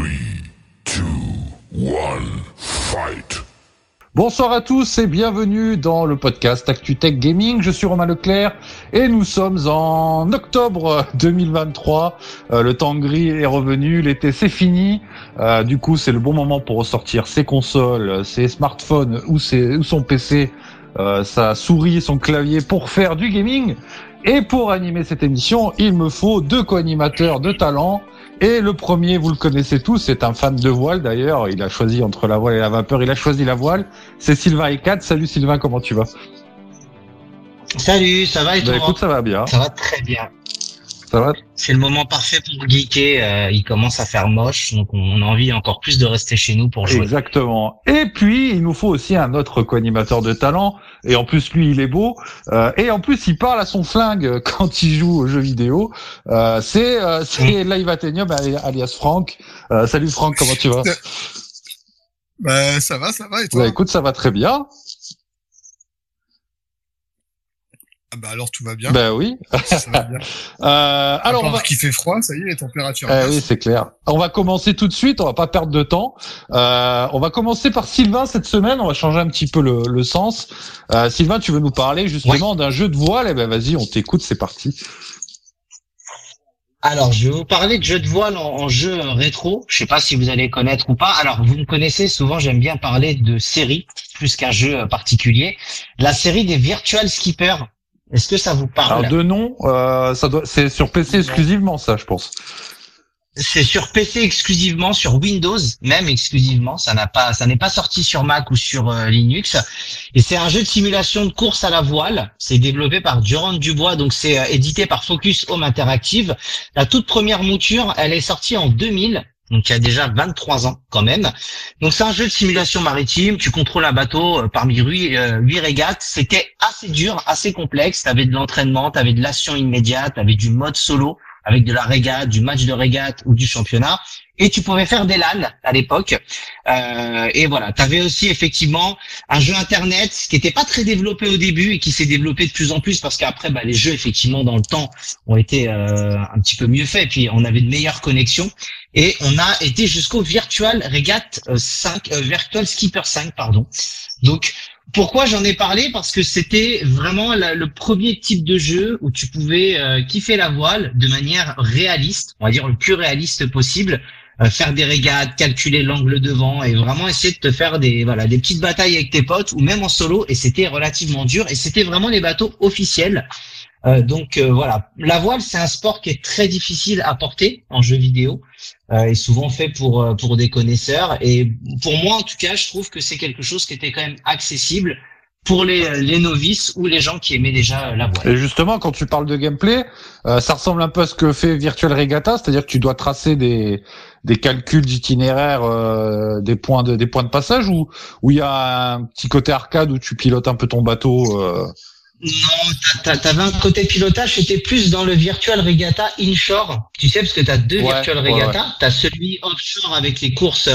2, 1, fight. Bonsoir à tous et bienvenue dans le podcast ActuTech Gaming. Je suis Romain Leclerc et nous sommes en octobre 2023. Euh, le temps gris est revenu, l'été c'est fini. Euh, du coup, c'est le bon moment pour ressortir ses consoles, ses smartphones ou, son PC, euh, sa souris son clavier pour faire du gaming. Et pour animer cette émission, il me faut deux co-animateurs de talent. Et le premier, vous le connaissez tous, c'est un fan de voile d'ailleurs. Il a choisi entre la voile et la vapeur. Il a choisi la voile. C'est Sylvain Ecat. Salut Sylvain, comment tu vas? Salut, ça va et Bah toi? écoute, ça va bien. Ça va très bien. Ça va C'est le moment parfait pour geeker. euh, il commence à faire moche, donc on a envie encore plus de rester chez nous pour jouer. Exactement. Et puis, il nous faut aussi un autre co-animateur de talent. Et en plus, lui, il est beau. Euh, et en plus, il parle à son flingue quand il joue aux jeux vidéo. Euh, c'est euh, c'est Live Athenium alias Franck. Euh, salut Franck, comment tu vas? Bah ça va, ça va et toi? Bah écoute, ça va très bien. Ah Bah alors tout va bien. Ben oui. Ça va bien. Euh, alors, on va... qu'il fait froid, ça y est, les températures. Eh oui, c'est clair. On va commencer tout de suite. On va pas perdre de temps. Euh, on va commencer par Sylvain cette semaine. On va changer un petit peu le, le sens. Euh, Sylvain, tu veux nous parler justement d'un jeu de voile? Eh ben vas-y, on t'écoute. C'est parti. Alors, je vais vous parler de jeux de voile en, en jeu rétro. Je sais pas si vous allez connaître ou pas. Alors, vous me connaissez, souvent j'aime bien parler de séries plus qu'un jeu particulier. La série des Virtual Skippers. Est-ce que ça vous parle Alors de nom, euh, ça doit, c'est sur PC exclusivement ça, je pense. C'est sur PC exclusivement, sur Windows même exclusivement. Ça n'a pas, ça n'est pas sorti sur Mac ou sur euh, Linux. Et c'est un jeu de simulation de course à la voile. C'est développé par Durand Dubois, donc c'est euh, édité par Focus Home Interactive. La toute première mouture, elle est sortie en 2000. Donc il y a déjà 23 ans quand même. Donc c'est un jeu de simulation maritime. Tu contrôles un bateau euh, parmi huit, euh, huit régates. C'était assez dur, assez complexe. T'avais de l'entraînement, t'avais de l'action immédiate, t'avais du mode solo avec de la régate, du match de régate ou du championnat. Et tu pouvais faire des LAN à l'époque. Euh, et voilà, tu avais aussi effectivement un jeu internet qui n'était pas très développé au début et qui s'est développé de plus en plus parce qu'après, bah, les jeux effectivement dans le temps ont été euh, un petit peu mieux faits. Puis on avait de meilleures connexions et on a été jusqu'au Virtual Regate euh, 5, euh, Virtual Skipper 5, pardon. Donc pourquoi j'en ai parlé? Parce que c'était vraiment le premier type de jeu où tu pouvais euh, kiffer la voile de manière réaliste, on va dire le plus réaliste possible, euh, faire des régates, calculer l'angle de vent et vraiment essayer de te faire des voilà des petites batailles avec tes potes ou même en solo. Et c'était relativement dur et c'était vraiment les bateaux officiels. Euh, donc euh, voilà, la voile c'est un sport qui est très difficile à porter en jeu vidéo euh, et souvent fait pour euh, pour des connaisseurs. Et pour moi en tout cas, je trouve que c'est quelque chose qui était quand même accessible pour les, les novices ou les gens qui aimaient déjà la voile. Et justement, quand tu parles de gameplay, ça ressemble un peu à ce que fait Virtual Regatta, c'est-à-dire que tu dois tracer des des calculs d'itinéraire, des points de des points de passage, ou où il y a un petit côté arcade où tu pilotes un peu ton bateau. Non, t'as- t'avais un côté pilotage, c'était plus dans le Virtual Regatta Inshore. Tu sais, parce que t'as deux Ouais, Virtual ouais, Regatta. T'as celui offshore avec les courses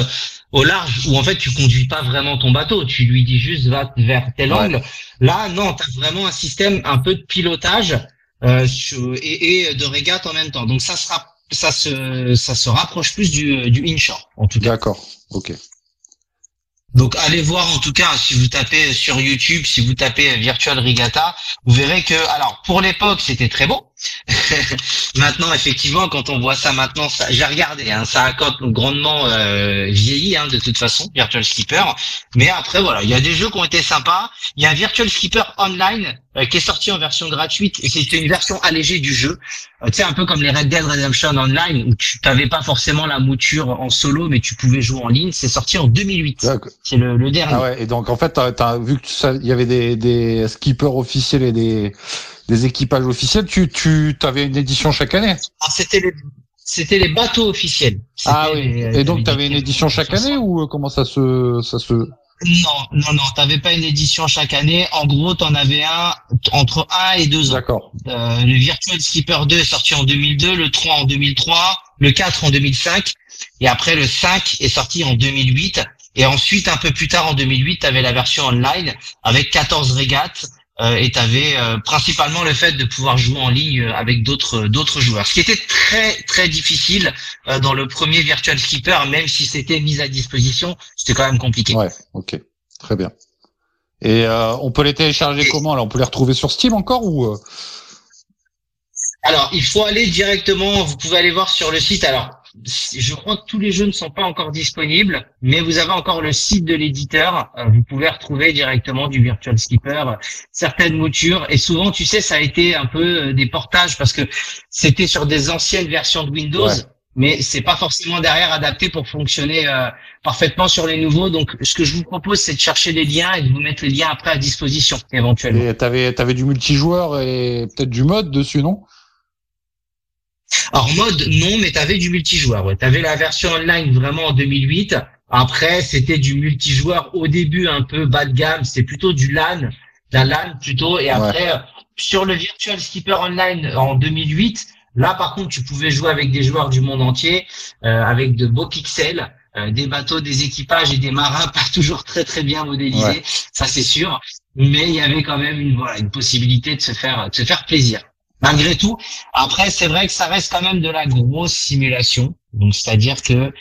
au large, où en fait tu conduis pas vraiment ton bateau, tu lui dis juste va vers tel angle. Là, non, t'as vraiment un système un peu de pilotage euh, et, et de régate en même temps. Donc ça sera ça se ça se rapproche plus du, du inshore en tout cas. D'accord. Ok. Donc allez voir en tout cas si vous tapez sur YouTube, si vous tapez Virtual Regatta, vous verrez que alors pour l'époque c'était très beau. maintenant effectivement quand on voit ça maintenant, ça, j'ai regardé, hein, ça a quand- grandement euh, vieilli hein, de toute façon Virtual Skipper. Mais après voilà, il y a des jeux qui ont été sympas. Il y a un Virtual Skipper Online euh, qui est sorti en version gratuite et c'était une version allégée du jeu. Euh, tu sais un peu comme les Red Dead Redemption Online où tu t'avais pas forcément la mouture en solo mais tu pouvais jouer en ligne. C'est sorti en 2008. D'accord. C'est le, le dernier. Ah ouais. Et donc en fait, t'as, t'as vu que il y avait des des skippers officiels et des des équipages officiels. Tu tu t'avais une édition chaque année. Ah, c'était les, c'était les bateaux officiels. Ah oui. les- Et donc les- t'avais une édition chaque année ou euh, comment ça se ça se Non, non, non, t'avais pas une édition chaque année. En gros, t'en avais un entre 1 et 2 ans. D'accord. Euh, le Virtual Skipper 2 est sorti en 2002, le 3 en 2003, le 4 en 2005, et après le 5 est sorti en 2008. Et ensuite, un peu plus tard, en 2008, t'avais la version online avec 14 régates, euh, et t'avais euh, principalement le fait de pouvoir jouer en ligne euh, avec d'autres d'autres joueurs, ce qui était très très difficile euh, dans le premier Virtual Skipper, même si c'était mis à disposition, c'était quand même compliqué. Ouais, ok, très bien. Et euh, on peut les télécharger Et- comment là? On peut les retrouver sur Steam encore ou euh? Alors, il faut aller directement, vous pouvez aller voir sur le site. Alors, je crois que tous les jeux ne sont pas encore disponibles, mais vous avez encore le site de l'éditeur. Euh, Vous pouvez retrouver directement du Virtual Skipper, euh, certaines moutures. Et souvent, tu sais, ça a été un peu euh, des portages parce que c'était sur des anciennes versions de Windows. Ouais. Mais c'est pas forcément derrière adapté pour fonctionner euh, parfaitement sur les nouveaux. Donc, ce que je vous propose, c'est de chercher des liens et de vous mettre les liens après à disposition, éventuellement. Et t'avais t'avais du multijoueur et peut-être du mode dessus, non? Alors mode non, mais t'avais du multijoueur. Ouais. T'avais la version online vraiment en 2008. Après, c'était du multijoueur au début un peu bas de gamme. C'était plutôt du LAN, la LAN plutôt. Et après, euh, sur le Virtual Skipper Online en 2008, là par contre, tu pouvais jouer avec des joueurs du monde entier, euh, avec de beaux pixels, euh, des bateaux, des équipages et des marins pas toujours très très bien modélisés. Ouais. Ça c'est sûr. Mais il y avait quand même une voilà une possibilité de se faire de se faire plaisir. Malgré tout, après, c'est vrai que ça reste quand même de la grosse simulation. Donc, c'est-à-dire que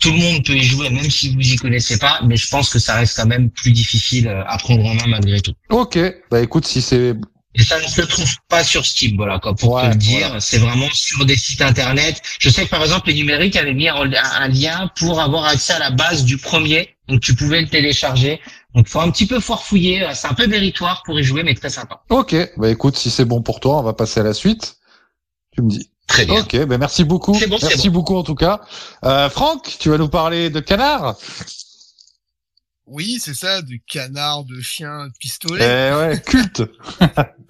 tout le monde peut y jouer, même si vous y connaissez pas, mais je pense que ça reste quand même plus difficile euh, à prendre en main malgré tout. Ok, bah écoute, si c'est Et ça ne se trouve pas sur Steam, voilà, quoi, pour Ouais, te le dire. C'est vraiment sur des sites internet. Je sais que par exemple, les numériques avaient mis un, un lien pour avoir accès à la base du premier. Donc, tu pouvais le télécharger. Donc, faut un petit peu farfouiller. C'est un peu méritoire pour y jouer, mais très sympa. ok. Bah écoute, si c'est bon pour toi, on va passer à la suite. Tu me dis. Très bien. Ok, bah merci beaucoup. C'est bon, c'est merci beaucoup en tout cas. Euh, Franck, tu vas nous parler de canard. Oui, c'est ça, de canard, de chien, de Eh pistolet. ouais, culte.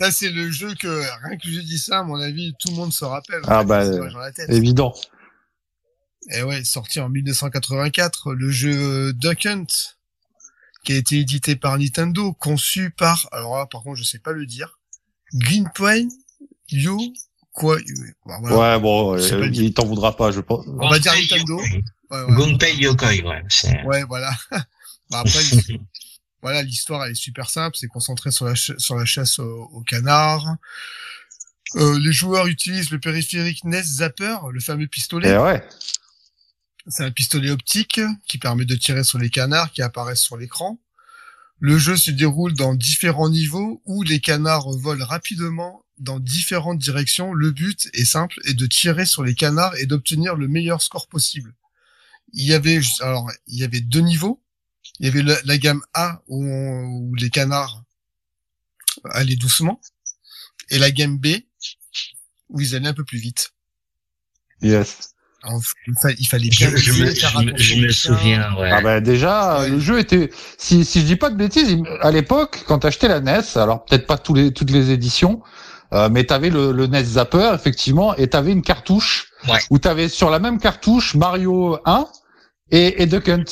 Ça, c'est le jeu que, rien que je dis ça, à mon avis, tout le monde se rappelle. Ah fait, bah, c'est dans la tête. Évident. Et ouais, sorti en 1984, le jeu Duck Hunt, qui a été édité par Nintendo, conçu par, alors là, par contre, je sais pas le dire, Greenpoint Yo, quoi, bah, voilà. Ouais, bon, euh, il t'en voudra pas, je pense. On va dire Nintendo. Ouais, ouais. Gunpei Yokoi, ouais. Ouais, voilà. bah, après, il- voilà, l'histoire elle est super simple, c'est concentré sur la ch- sur la chasse au, au canard. Euh, les joueurs utilisent le périphérique NES Zapper, le fameux pistolet. Eh ouais. C'est un pistolet optique qui permet de tirer sur les canards qui apparaissent sur l'écran. Le jeu se déroule dans différents niveaux où les canards volent rapidement dans différentes directions. Le but est simple et de tirer sur les canards et d'obtenir le meilleur score possible. Il y avait alors il y avait deux niveaux. Il y avait la, gamme A où, où les canards allaient doucement et la gamme B où ils allaient un peu plus vite. Yes. Alors, il, fa- il fallait bien Je, je me, je je souviens, ouais. Ah bah déjà, Ouais. le jeu était, si, si je dis pas de bêtises, à l'époque, quand t'achetais la NES, alors peut-être pas tous les, toutes les éditions, euh, mais t'avais le, le NES Zapper, effectivement, et t'avais une cartouche, Ouais. où t'avais sur la même cartouche Mario 1 et, et Duck Hunt.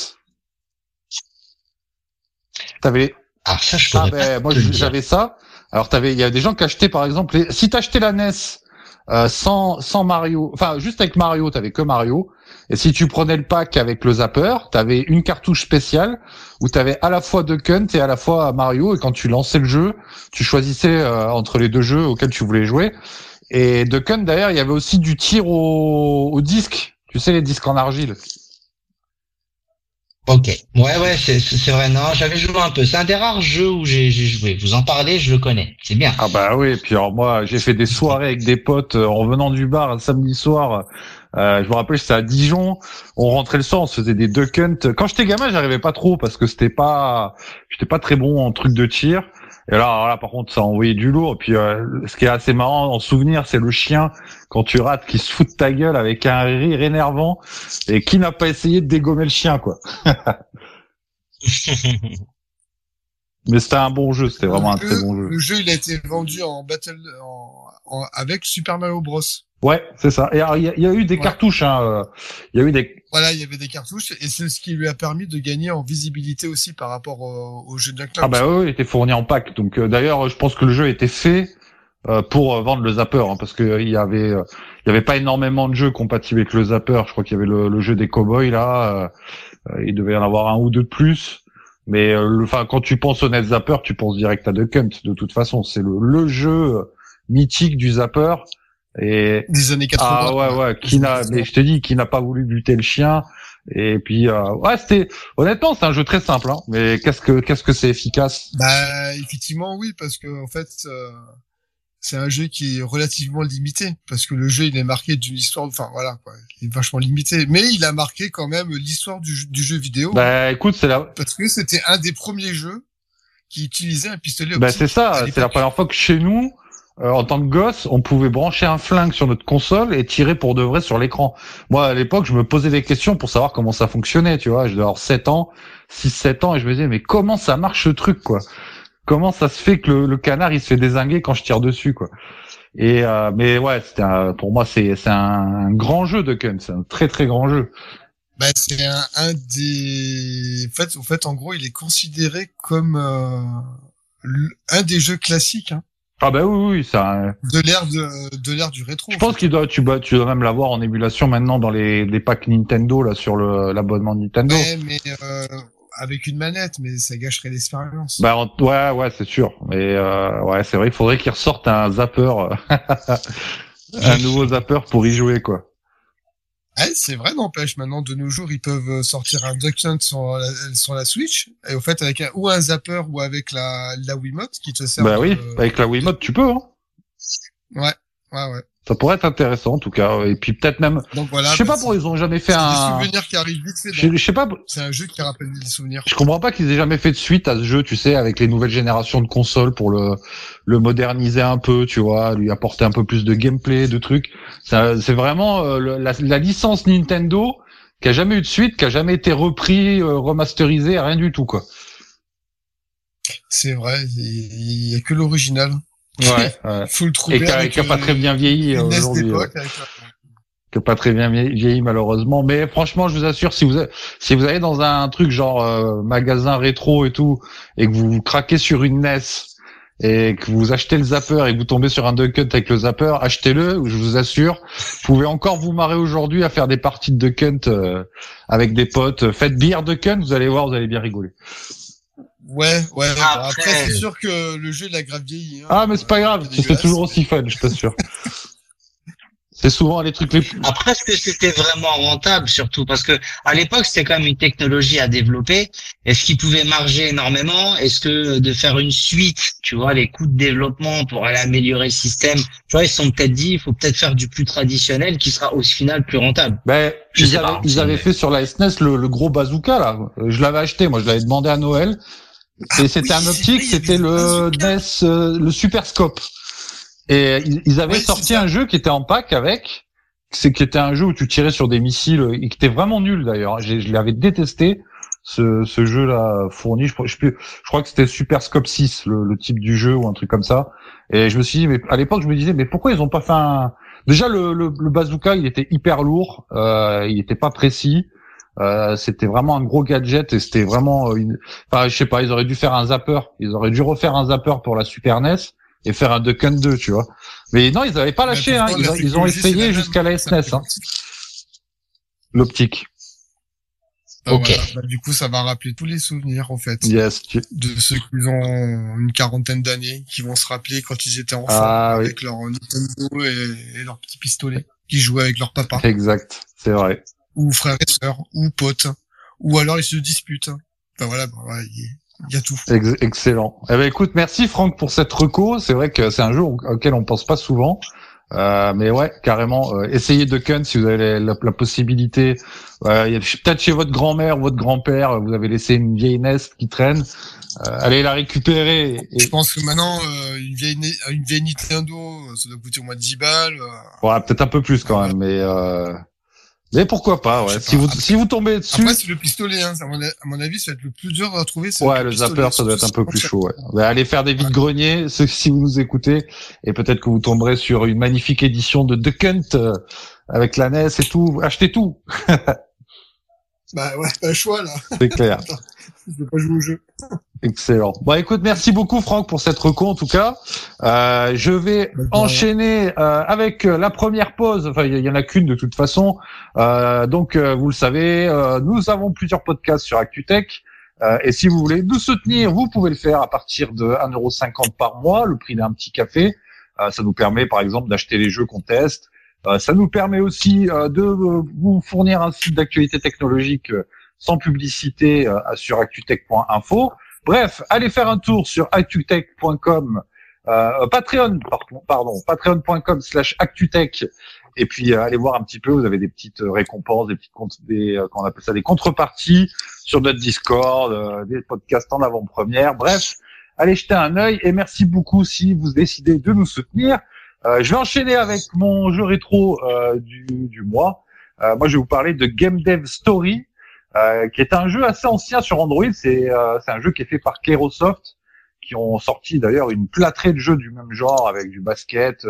T'avais, Ah, ça, je ah ben, pas moi j'avais ça. Alors t'avais, il y a des gens qui achetaient par exemple, les- si t'achetais la NES euh, sans Mario, enfin juste avec Mario, t'avais que Mario. Et si tu prenais le pack avec le zapper, t'avais une cartouche spéciale où t'avais à la fois Duck Hunt et à la fois Mario. Et quand tu lançais le jeu, tu choisissais euh, entre les deux jeux auxquels tu voulais jouer. Et Duck Hunt d'ailleurs, il y avait aussi du tir au disque. Tu sais les disques en argile. Ok. Ouais, ouais, c'est, vrai. Non, j'avais joué un peu. C'est un des rares jeux où j'ai, joué. Vous en parlez, je le connais. C'est bien. Ah bah oui, et puis alors moi j'ai fait des soirées avec des potes euh, en revenant du bar un samedi soir. Euh, je me rappelle c'était à Dijon, on rentrait le soir, on se faisait des duck hunt. Quand j'étais gamin, j'arrivais pas trop parce que c'était pas j'étais pas très bon en truc de tir. Et là, alors là par contre ça envoyait du lourd. Et puis euh, ce qui est assez marrant en souvenir, c'est le chien quand tu rates qui se fout de ta gueule avec un rire énervant et qui n'a pas essayé de dégommer le chien quoi. Mais c'était un bon jeu, c'était vraiment un très bon jeu. Le jeu, il a été vendu en battle, en, en- avec Super Mario Bros. Ouais, c'est ça. Et alors, il y, y a eu des Ouais. cartouches. Hein. euh, Il y a eu des. Voilà, il y avait des cartouches et c'est ce qui lui a permis de gagner en visibilité aussi par rapport au, au jeu de Ah bah oui, il était fourni en pack. Donc euh, d'ailleurs, je pense que le jeu était fait euh, pour euh, vendre le zapper, hein, parce que il y avait, euh, il y avait pas énormément de jeux compatibles avec le zapper. Je crois qu'il y avait le, le jeu des cowboys là. euh, euh, il devait y en avoir un ou deux de plus. Mais euh, enfin, quand tu penses au Net Zapper, tu penses direct à Duck Hunt. De toute façon, c'est le, le jeu mythique du Zapper. Et Des années 80. ah ouais ouais, qui n'a, mais je te dis, qui n'a pas voulu buter le chien. Et puis euh, ouais, c'était honnêtement, c'est un jeu très simple. Hein, mais qu'est-ce que qu'est-ce que c'est efficace? Bah effectivement oui parce que en fait euh, c'est un jeu qui est relativement limité parce que le jeu il est marqué d'une histoire enfin voilà quoi il est vachement limité mais il a marqué quand même l'histoire du, jeu- du jeu vidéo Bah écoute, c'est la, parce que c'était un des premiers jeux qui utilisait un pistolet Bah optique. c'est ça, c'est la première fois que chez nous, euh, en tant que gosse, on pouvait brancher un flingue sur notre console et tirer pour de vrai sur l'écran. Moi, à l'époque, je me posais des questions pour savoir comment ça fonctionnait, tu vois. Je devais avoir 7 ans, 6-7 ans, et je me disais, mais comment ça marche ce truc, quoi? Comment ça se fait que le, le canard, il se fait désinguer quand je tire dessus, quoi? Et euh, mais ouais, c'était pour moi c'est c'est un, grand jeu de Gun, c'est un très très grand jeu. Bah, c'est un, un des en fait en fait en gros il est considéré comme euh, un des jeux classiques hein, Ah bah oui oui, c'est un, de l'ère de de l'ère du rétro Je en pense qu'il doit, tu, dois- tu dois même l'avoir en émulation maintenant dans les, les packs Nintendo là sur le l'abonnement Nintendo. Ouais, mais euh, avec une manette mais ça gâcherait l'expérience Bah ouais ouais c'est sûr. Mais euh, ouais c'est vrai qu'il faudrait qu'ils ressortent un zapper, un nouveau zapper pour y jouer quoi. Ouais, c'est vrai, n'empêche. Maintenant, de nos jours, ils peuvent euh, sortir un Duck Hunt sur la, sur la Switch. Et au fait, avec un, ou un zapper ou avec la, la Wiimote qui te sert Bah de- oui, avec la Wiimote tu peux. Hein. Ouais, ouais, ouais. Ça pourrait être intéressant en tout cas. Et puis peut-être même. Donc voilà. je sais bah, pas pourquoi ils ont jamais fait des un. souvenirs qui arrivent vite fait. Je, sais pas. C'est un jeu qui rappelle des souvenirs. Je comprends pas qu'ils aient jamais fait de suite à ce jeu, tu sais, avec les nouvelles générations de consoles pour le le moderniser un peu, tu vois, lui apporter un peu plus de gameplay, de trucs. C'est vraiment euh, le- la, la licence Nintendo qui a jamais eu de suite, qui a jamais été repris, euh, remasterisé, rien du tout quoi. C'est vrai. Il y a que l'original. Ouais. ouais. Trouver. Et qui a, avec, qui a pas euh, très bien vieilli euh, aujourd'hui. ouais. a pas très bien vie- vieilli malheureusement. Mais franchement, je vous assure, si vous a- si vous allez dans un truc genre euh, magasin rétro et tout, et que vous craquez sur une NES et que vous achetez le zapper et que vous tombez sur un Duck Hunt avec le zapper, achetez-le. Je vous assure, vous pouvez encore vous marrer aujourd'hui à faire des parties de Duck Hunt euh, avec des potes. Faites bière Duck Hunt, vous allez voir, vous allez bien rigoler. Ouais, ouais. bon, Après- après, c'est sûr que le jeu, il a grave vieilli. hein. Ah, mais c'est pas grave, C'est toujours aussi fun, je t'assure. c'est souvent les trucs les plus. Après, est-ce que c'était vraiment rentable, surtout? Parce que à l'époque, c'était quand même une technologie à développer. Est-ce qu'il pouvait marger énormément? Est-ce que de faire une suite, tu vois, les coûts de développement pour aller améliorer le système, tu vois, ils se sont peut-être dit, il faut peut-être faire du plus traditionnel qui sera au final plus rentable. Ben, Je ils sais avaient, pas, ils avaient fait sur la SNES le, le gros bazooka là. Euh, Je l'avais acheté, moi je l'avais demandé à Noël. Et c'était oui, un optique, c'était le. NES, euh, le Super Scope. Et ils, avaient sorti un jeu qui était en pack avec, c'est qui était un jeu où tu tirais sur des missiles et qui était vraiment nul d'ailleurs. Je l'avais détesté ce, ce jeu-là fourni. Je crois que c'était Super Scope 6, le, le type du jeu ou un truc comme ça. Et je me suis dit, mais à l'époque, je me disais, mais pourquoi ils ont pas fait un Déjà le, le, le bazooka, il était hyper lourd, euh, il était pas précis. Euh, c'était vraiment un gros gadget et c'était vraiment euh, une... enfin je sais pas ils auraient dû faire un zapper ils auraient dû refaire un zapper pour la Super NES et faire un Duck Hunt 2 tu vois mais non ils avaient pas lâché hein. ils, la ont- ils essayé jusqu'à la SNES fait hein, l'optique Ah, Ok. voilà. Bah, du coup, ça va rappeler tous les souvenirs, en fait. yes tu- de ceux qui ont une quarantaine d'années, qui vont se rappeler quand ils étaient enfants, Ah, oui. avec leur Nintendo et, et leur petit pistolet, qui jouaient avec leur papa, exact c'est vrai ou frères et sœurs, ou potes, ou alors ils se disputent. Enfin voilà, bah, voilà, il y, il y a tout. Ex- excellent eh ben écoute merci Franck pour cette reco c'est vrai que c'est un jeu au- auquel on pense pas souvent Euh, mais ouais, carrément, euh, essayez Duck Hunt si vous avez la, la possibilité. Euh, peut-être chez votre grand-mère ou votre grand-père, vous avez laissé une vieille NES qui traîne. Euh, allez la récupérer. Et, Je pense que maintenant, euh, une vieille Ne- une vieille Nintendo, euh, ça doit coûter au moins 10 balles. euh. ouais, peut-être un peu plus quand même, mais euh, mais pourquoi pas, ouais. Si vous si vous tombez dessus, Après, c'est le pistolet, hein. À mon, a- à mon avis, ça va être le plus dur à trouver. ouais, le pistolet, zapper, ça doit être un peu plus chaud. Ouais. Allez faire des vides greniers, si vous nous écoutez, et peut-être que vous tomberez sur une magnifique édition de Duck Hunt euh, avec la NES et tout. Achetez tout, Bah ouais, pas le choix, là. c'est clair. Je peux pas jouer au jeu. Excellent. Bon, écoute, merci beaucoup Franck pour cette reco en tout cas. Euh, je vais Bah, enchaîner euh, avec euh, la première pause. Enfin, il y, y en a qu'une de toute façon. Euh, donc, euh, vous le savez, euh, nous avons plusieurs podcasts sur ActuTech. Euh, et si vous voulez nous soutenir, vous pouvez le faire à partir de 1,50€ par mois, le prix d'un petit café. Euh, ça nous permet, par exemple, d'acheter les jeux qu'on teste. Euh, ça nous permet aussi de vous fournir un site d'actualité technologique sans publicité sur actutech.info. Bref, allez faire un tour sur actutech.com, Patreon, pardon, patreon.com slash actutech et puis allez voir un petit peu, vous avez des petites récompenses, des petites des, on appelle ça des contreparties sur notre Discord, euh, des podcasts en avant-première. Bref, allez jeter un œil et merci beaucoup si vous décidez de nous soutenir. Euh, je vais enchaîner avec mon jeu rétro euh, du, du, mois. moi, je vais vous parler de Game Dev Story, qui est un jeu assez ancien sur Android. C'est un jeu qui est fait par Kerosoft, qui ont sorti d'ailleurs une plâtrée de jeux du même genre avec du basket,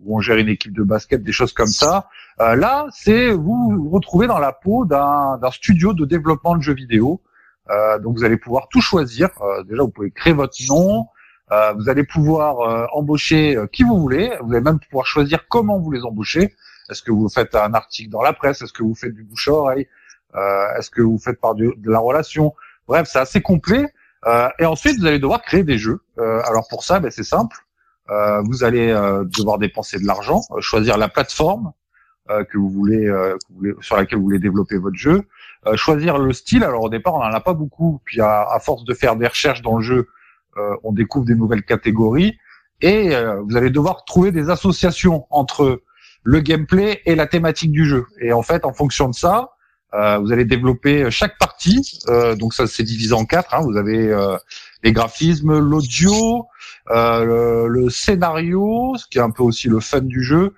où on gère une équipe de basket, des choses comme ça. Euh, là, c'est vous vous retrouvez dans la peau d'un studio de développement de jeux vidéo. Euh, donc vous allez pouvoir tout choisir. Euh, déjà, vous pouvez créer votre nom. Euh, vous allez pouvoir euh, embaucher qui vous voulez. Vous allez même pouvoir choisir comment vous les embauchez. Est-ce que vous faites un article dans la presse? Est-ce que vous faites du bouche à oreille? Est-ce que vous faites par de la relation? Bref, c'est assez complet. et ensuite, vous allez devoir créer des jeux. alors pour ça, ben, c'est simple. vous allez devoir dépenser de l'argent, choisir la plateforme, euh, que vous voulez, euh, sur laquelle vous voulez développer votre jeu. Euh, choisir le style. Alors au départ, on n'en a pas beaucoup. Puis à, force de faire des recherches dans le jeu, on découvre des nouvelles catégories. Et vous allez devoir trouver des associations entre le gameplay et la thématique du jeu. Et en fait, en fonction de ça, vous allez développer chaque partie. donc ça, c'est divisé en quatre. Hein. Vous avez les graphismes, l'audio, le, le, scénario, ce qui est un peu aussi le fun du jeu, euh,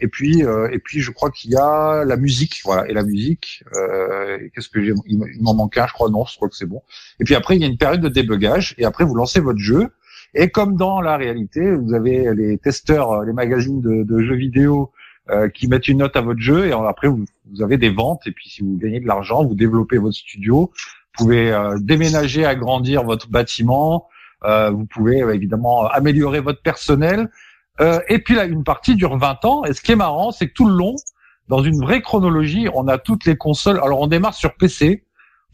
et puis, euh, et puis, je crois qu'il y a la musique, voilà. Et la musique, euh, qu'est-ce que j'ai Il m'en manque un, je crois. Non, je crois que c'est bon. Et puis après, il y a une période de débugage. Et après, vous lancez votre jeu. Et comme dans la réalité, vous avez les testeurs, les magazines de, de jeux vidéo qui mettent une note à votre jeu. Et après, vous, vous, avez des ventes. Et puis, si vous gagnez de l'argent, vous développez votre studio. Vous pouvez déménager, agrandir votre bâtiment. vous pouvez évidemment améliorer votre personnel. Euh, et puis là, une partie dure 20 ans. Et ce qui est marrant, c'est que tout le long, dans une vraie chronologie, on a toutes les consoles. Alors on démarre sur PC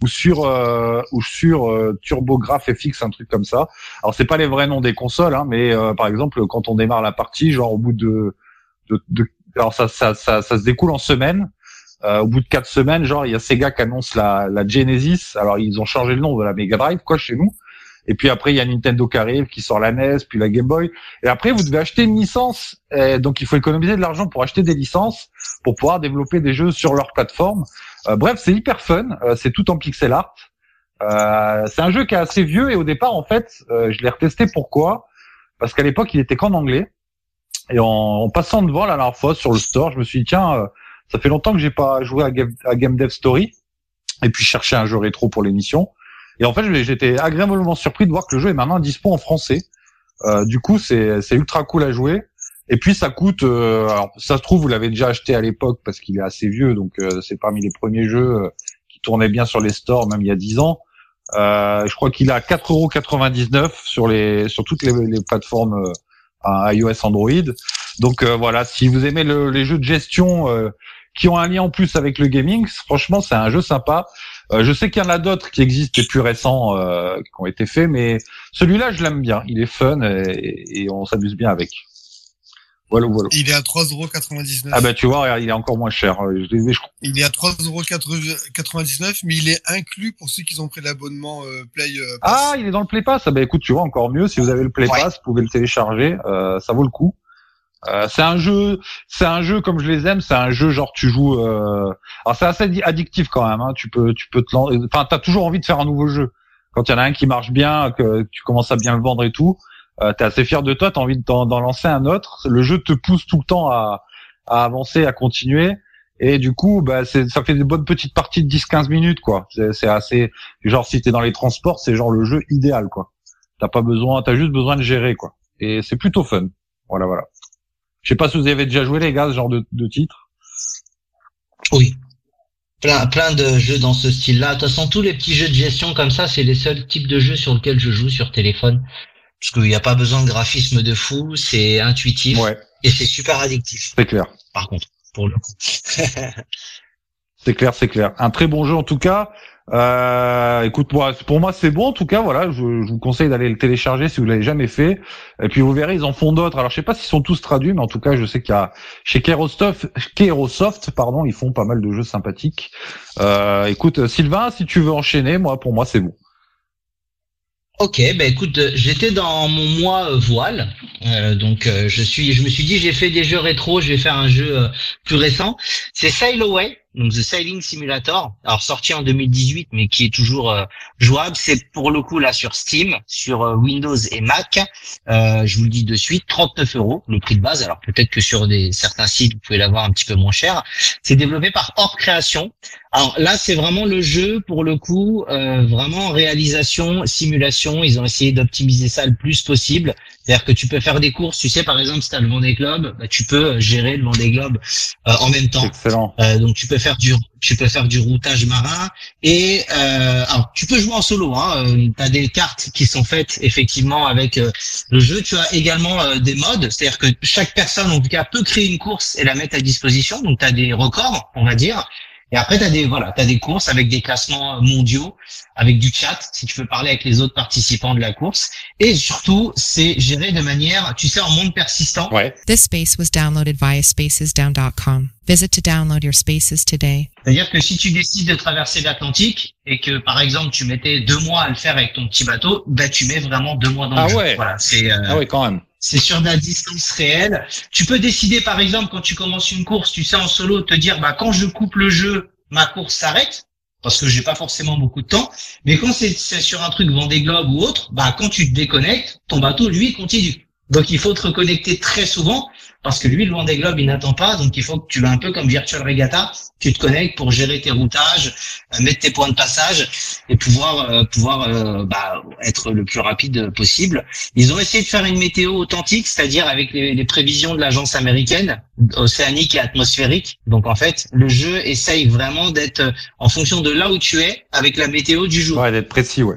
ou sur euh, ou sur euh, TurboGrafx FX, un truc comme ça. Alors c'est pas les vrais noms des consoles, hein, mais euh, par exemple quand on démarre la partie, genre au bout de, de, de alors ça, ça, ça, ça, se découle en semaines. au bout de quatre semaines, genre il y a Sega qui annonce la, la Genesis. Alors ils ont changé le nom de la Mega Drive quoi chez nous. Et puis après, il y a Nintendo qui arrive, qui sort la NES, puis la Game Boy. Et après, vous devez acheter une licence. donc, il faut économiser de l'argent pour acheter des licences, pour pouvoir développer des jeux sur leur plateforme. Euh, bref, c'est hyper fun. Euh, c'est tout en pixel art. Euh, c'est un jeu qui est assez vieux et au départ, en fait, je l'ai retesté. Pourquoi? Parce qu'à l'époque, il était qu'en anglais. Et en, passant devant la dernière fois sur le store, je me suis dit tiens, ça fait longtemps que j'ai pas joué à Game, à Game Dev Story. Et puis chercher un jeu rétro pour l'émission. Et en fait, j'étais agréablement surpris de voir que le jeu est maintenant dispo en français. Euh, du coup, c'est ultra cool à jouer. Et puis ça coûte, euh, alors ça se trouve vous l'avez déjà acheté à l'époque parce qu'il est assez vieux, donc euh, c'est parmi les premiers jeux euh, qui tournaient bien sur les stores, même il y a 10 ans. Euh, je crois qu'il a 4,99€ sur les sur toutes les, plateformes iOS Android. Donc voilà, si vous aimez le, les jeux de gestion qui ont un lien en plus avec le gaming, franchement c'est un jeu sympa. Euh, je sais qu'il y en a d'autres qui existent et plus récents euh, qui ont été faits, mais celui-là, je l'aime bien. Il est fun et, et on s'amuse bien avec. Voilà, voilà. Il est à 3,99€. Ah bah tu vois, il est encore moins cher. Euh, je, je... Il est à 3,99€, mais il est inclus pour ceux qui ont pris l'abonnement euh, Play Pass. Ah, il est dans le Play Pass. Ah bah écoute, tu vois, encore mieux. Si vous avez le Play Pass, vous pouvez le télécharger. Euh, ça vaut le coup. Euh, c'est un jeu, c'est un jeu comme je les aime. C'est un jeu genre tu joues. Euh... Alors c'est assez addictif quand même. Hein. Tu peux, tu peux te, enfin t'as toujours envie de faire un nouveau jeu. Quand il y en a un qui marche bien, que tu commences à bien le vendre et tout, euh, t'es assez fier de toi. T'as envie d'en lancer un autre. Le jeu te pousse tout le temps à, à avancer, à continuer. Et du coup, bah, ça fait des bonnes petites parties de 10-15 minutes, quoi. C'est assez, genre, si t'es dans les transports, c'est genre le jeu idéal, quoi. T'as pas besoin, t'as juste besoin de gérer, quoi. Et c'est plutôt fun. Voilà, voilà. Je sais pas si vous avez déjà joué les gars, ce genre de, de titre. Oui. Plein, plein de jeux dans ce style-là. De toute façon, tous les petits jeux de gestion comme ça, c'est les seuls types de jeux sur lesquels je joue sur téléphone. Parce qu'il n'y a pas besoin de graphisme de fou, c'est intuitif. Ouais. Et c'est super addictif. C'est clair. Par contre, pour le coup. c'est clair, c'est clair. Un très bon jeu en tout cas. Euh, écoute, moi, pour moi, c'est bon. En tout cas, voilà, je, je vous conseille d'aller le télécharger si vous l'avez jamais fait. Et puis vous verrez, ils en font d'autres. Alors, je sais pas s'ils sont tous traduits, mais en tout cas, je sais qu'il y a chez Kerosoft, Kerosoft, pardon, ils font pas mal de jeux sympathiques. Euh, écoute, Sylvain, si tu veux enchaîner, moi, pour moi, c'est bon. Ok, bah écoute, j'étais dans mon mois euh, voile, euh, donc euh, je suis, je me suis dit j'ai fait des jeux rétro, je vais faire un jeu euh, plus récent. C'est Sail Away, donc The Sailing Simulator, alors sorti en 2018, mais qui est toujours euh, jouable. C'est pour le coup là sur Steam, sur euh, Windows et Mac. Euh, je vous le dis de suite, 39 euros le prix de base. Alors peut-être que sur des certains sites vous pouvez l'avoir un petit peu moins cher. C'est développé par Hors Création. Alors là, c'est vraiment le jeu pour le coup, euh, vraiment réalisation, simulation. Ils ont essayé d'optimiser ça le plus possible. C'est-à-dire que tu peux faire des courses. Tu sais, par exemple, si tu as le Vendée Globe, bah, tu peux gérer le Vendée Globe euh, en même temps. Excellent. Euh, donc tu peux faire du tu peux faire du routage marin et euh, alors tu peux jouer en solo. Hein, euh, tu as des cartes qui sont faites effectivement avec euh, le jeu. Tu as également euh, des modes, c'est-à-dire que chaque personne en tout cas peut créer une course et la mettre à disposition. Donc tu as des records, on va dire. Et après, tu as des voilà, t'as des courses avec des classements mondiaux, avec du chat, si tu veux parler avec les autres participants de la course. Et surtout, c'est géré de manière, tu sais, en monde persistant. Ouais. This space was downloaded via spacesdown.com. Visit to download your spaces today. C'est-à-dire que si tu décides de traverser l'Atlantique et que, par exemple, tu mettais deux mois à le faire avec ton petit bateau, bah, tu mets vraiment deux mois dans Ah le jeu. ouais. Voilà, c'est euh, Ah ouais, quand même. C'est sur de la distance réelle. Tu peux décider, par exemple, quand tu commences une course, tu sais, en solo, te dire, bah, quand je coupe le jeu, ma course s'arrête. Parce que j'ai pas forcément beaucoup de temps. Mais quand c'est sur un truc Vendée Globe ou autre, bah, quand tu te déconnectes, ton bateau, lui, continue. Donc, il faut te reconnecter très souvent parce que lui, le Vendée Globe, il n'attend pas. Donc, il faut que tu l'as un peu comme Virtual Regatta. Tu te connectes pour gérer tes routages, euh, mettre tes points de passage et pouvoir, euh, pouvoir, euh, bah, être le plus rapide possible. Ils ont essayé de faire une météo authentique, c'est-à-dire avec les, prévisions de l'agence américaine, océanique et atmosphérique. Donc en fait, le jeu essaye vraiment d'être en fonction de là où tu es, avec la météo du jour. Ouais, d'être précis, ouais.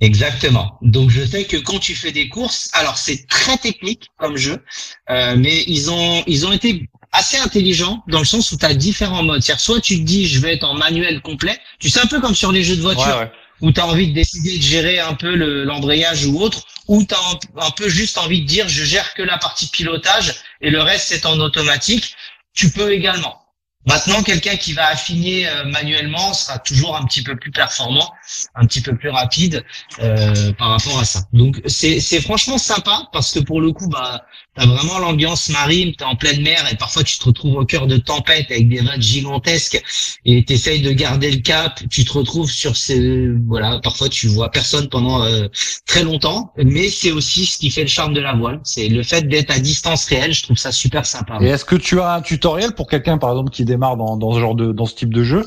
Exactement. Donc je sais que quand tu fais des courses, alors c'est très technique comme jeu, euh, mais ils ont ils ont été assez intelligents dans le sens où tu as différents modes. C'est-à-dire soit tu te dis je vais être en manuel complet, tu sais un peu comme sur les jeux de voiture Ouais, ouais. où tu as envie de décider de gérer un peu le- l'embrayage ou autre, ou tu as un, un peu juste envie de dire je gère que la partie pilotage et le reste c'est en automatique, tu peux également. Maintenant, quelqu'un qui va affiner euh, manuellement sera toujours un petit peu plus performant, un petit peu plus rapide euh, par rapport à ça. Donc c'est franchement sympa parce que pour le coup, bah t'as vraiment l'ambiance marine, t'es en pleine mer et parfois tu te retrouves au cœur de tempêtes avec des vagues gigantesques et t'essayes de garder le cap. Tu te retrouves sur ces voilà, parfois tu vois personne pendant euh, très longtemps, mais c'est aussi ce qui fait le charme de la voile, c'est le fait d'être à distance réelle. Je trouve ça super sympa. Et est-ce que tu as un tutoriel pour quelqu'un, par exemple, qui démarre dans, dans ce genre de, dans ce type de jeu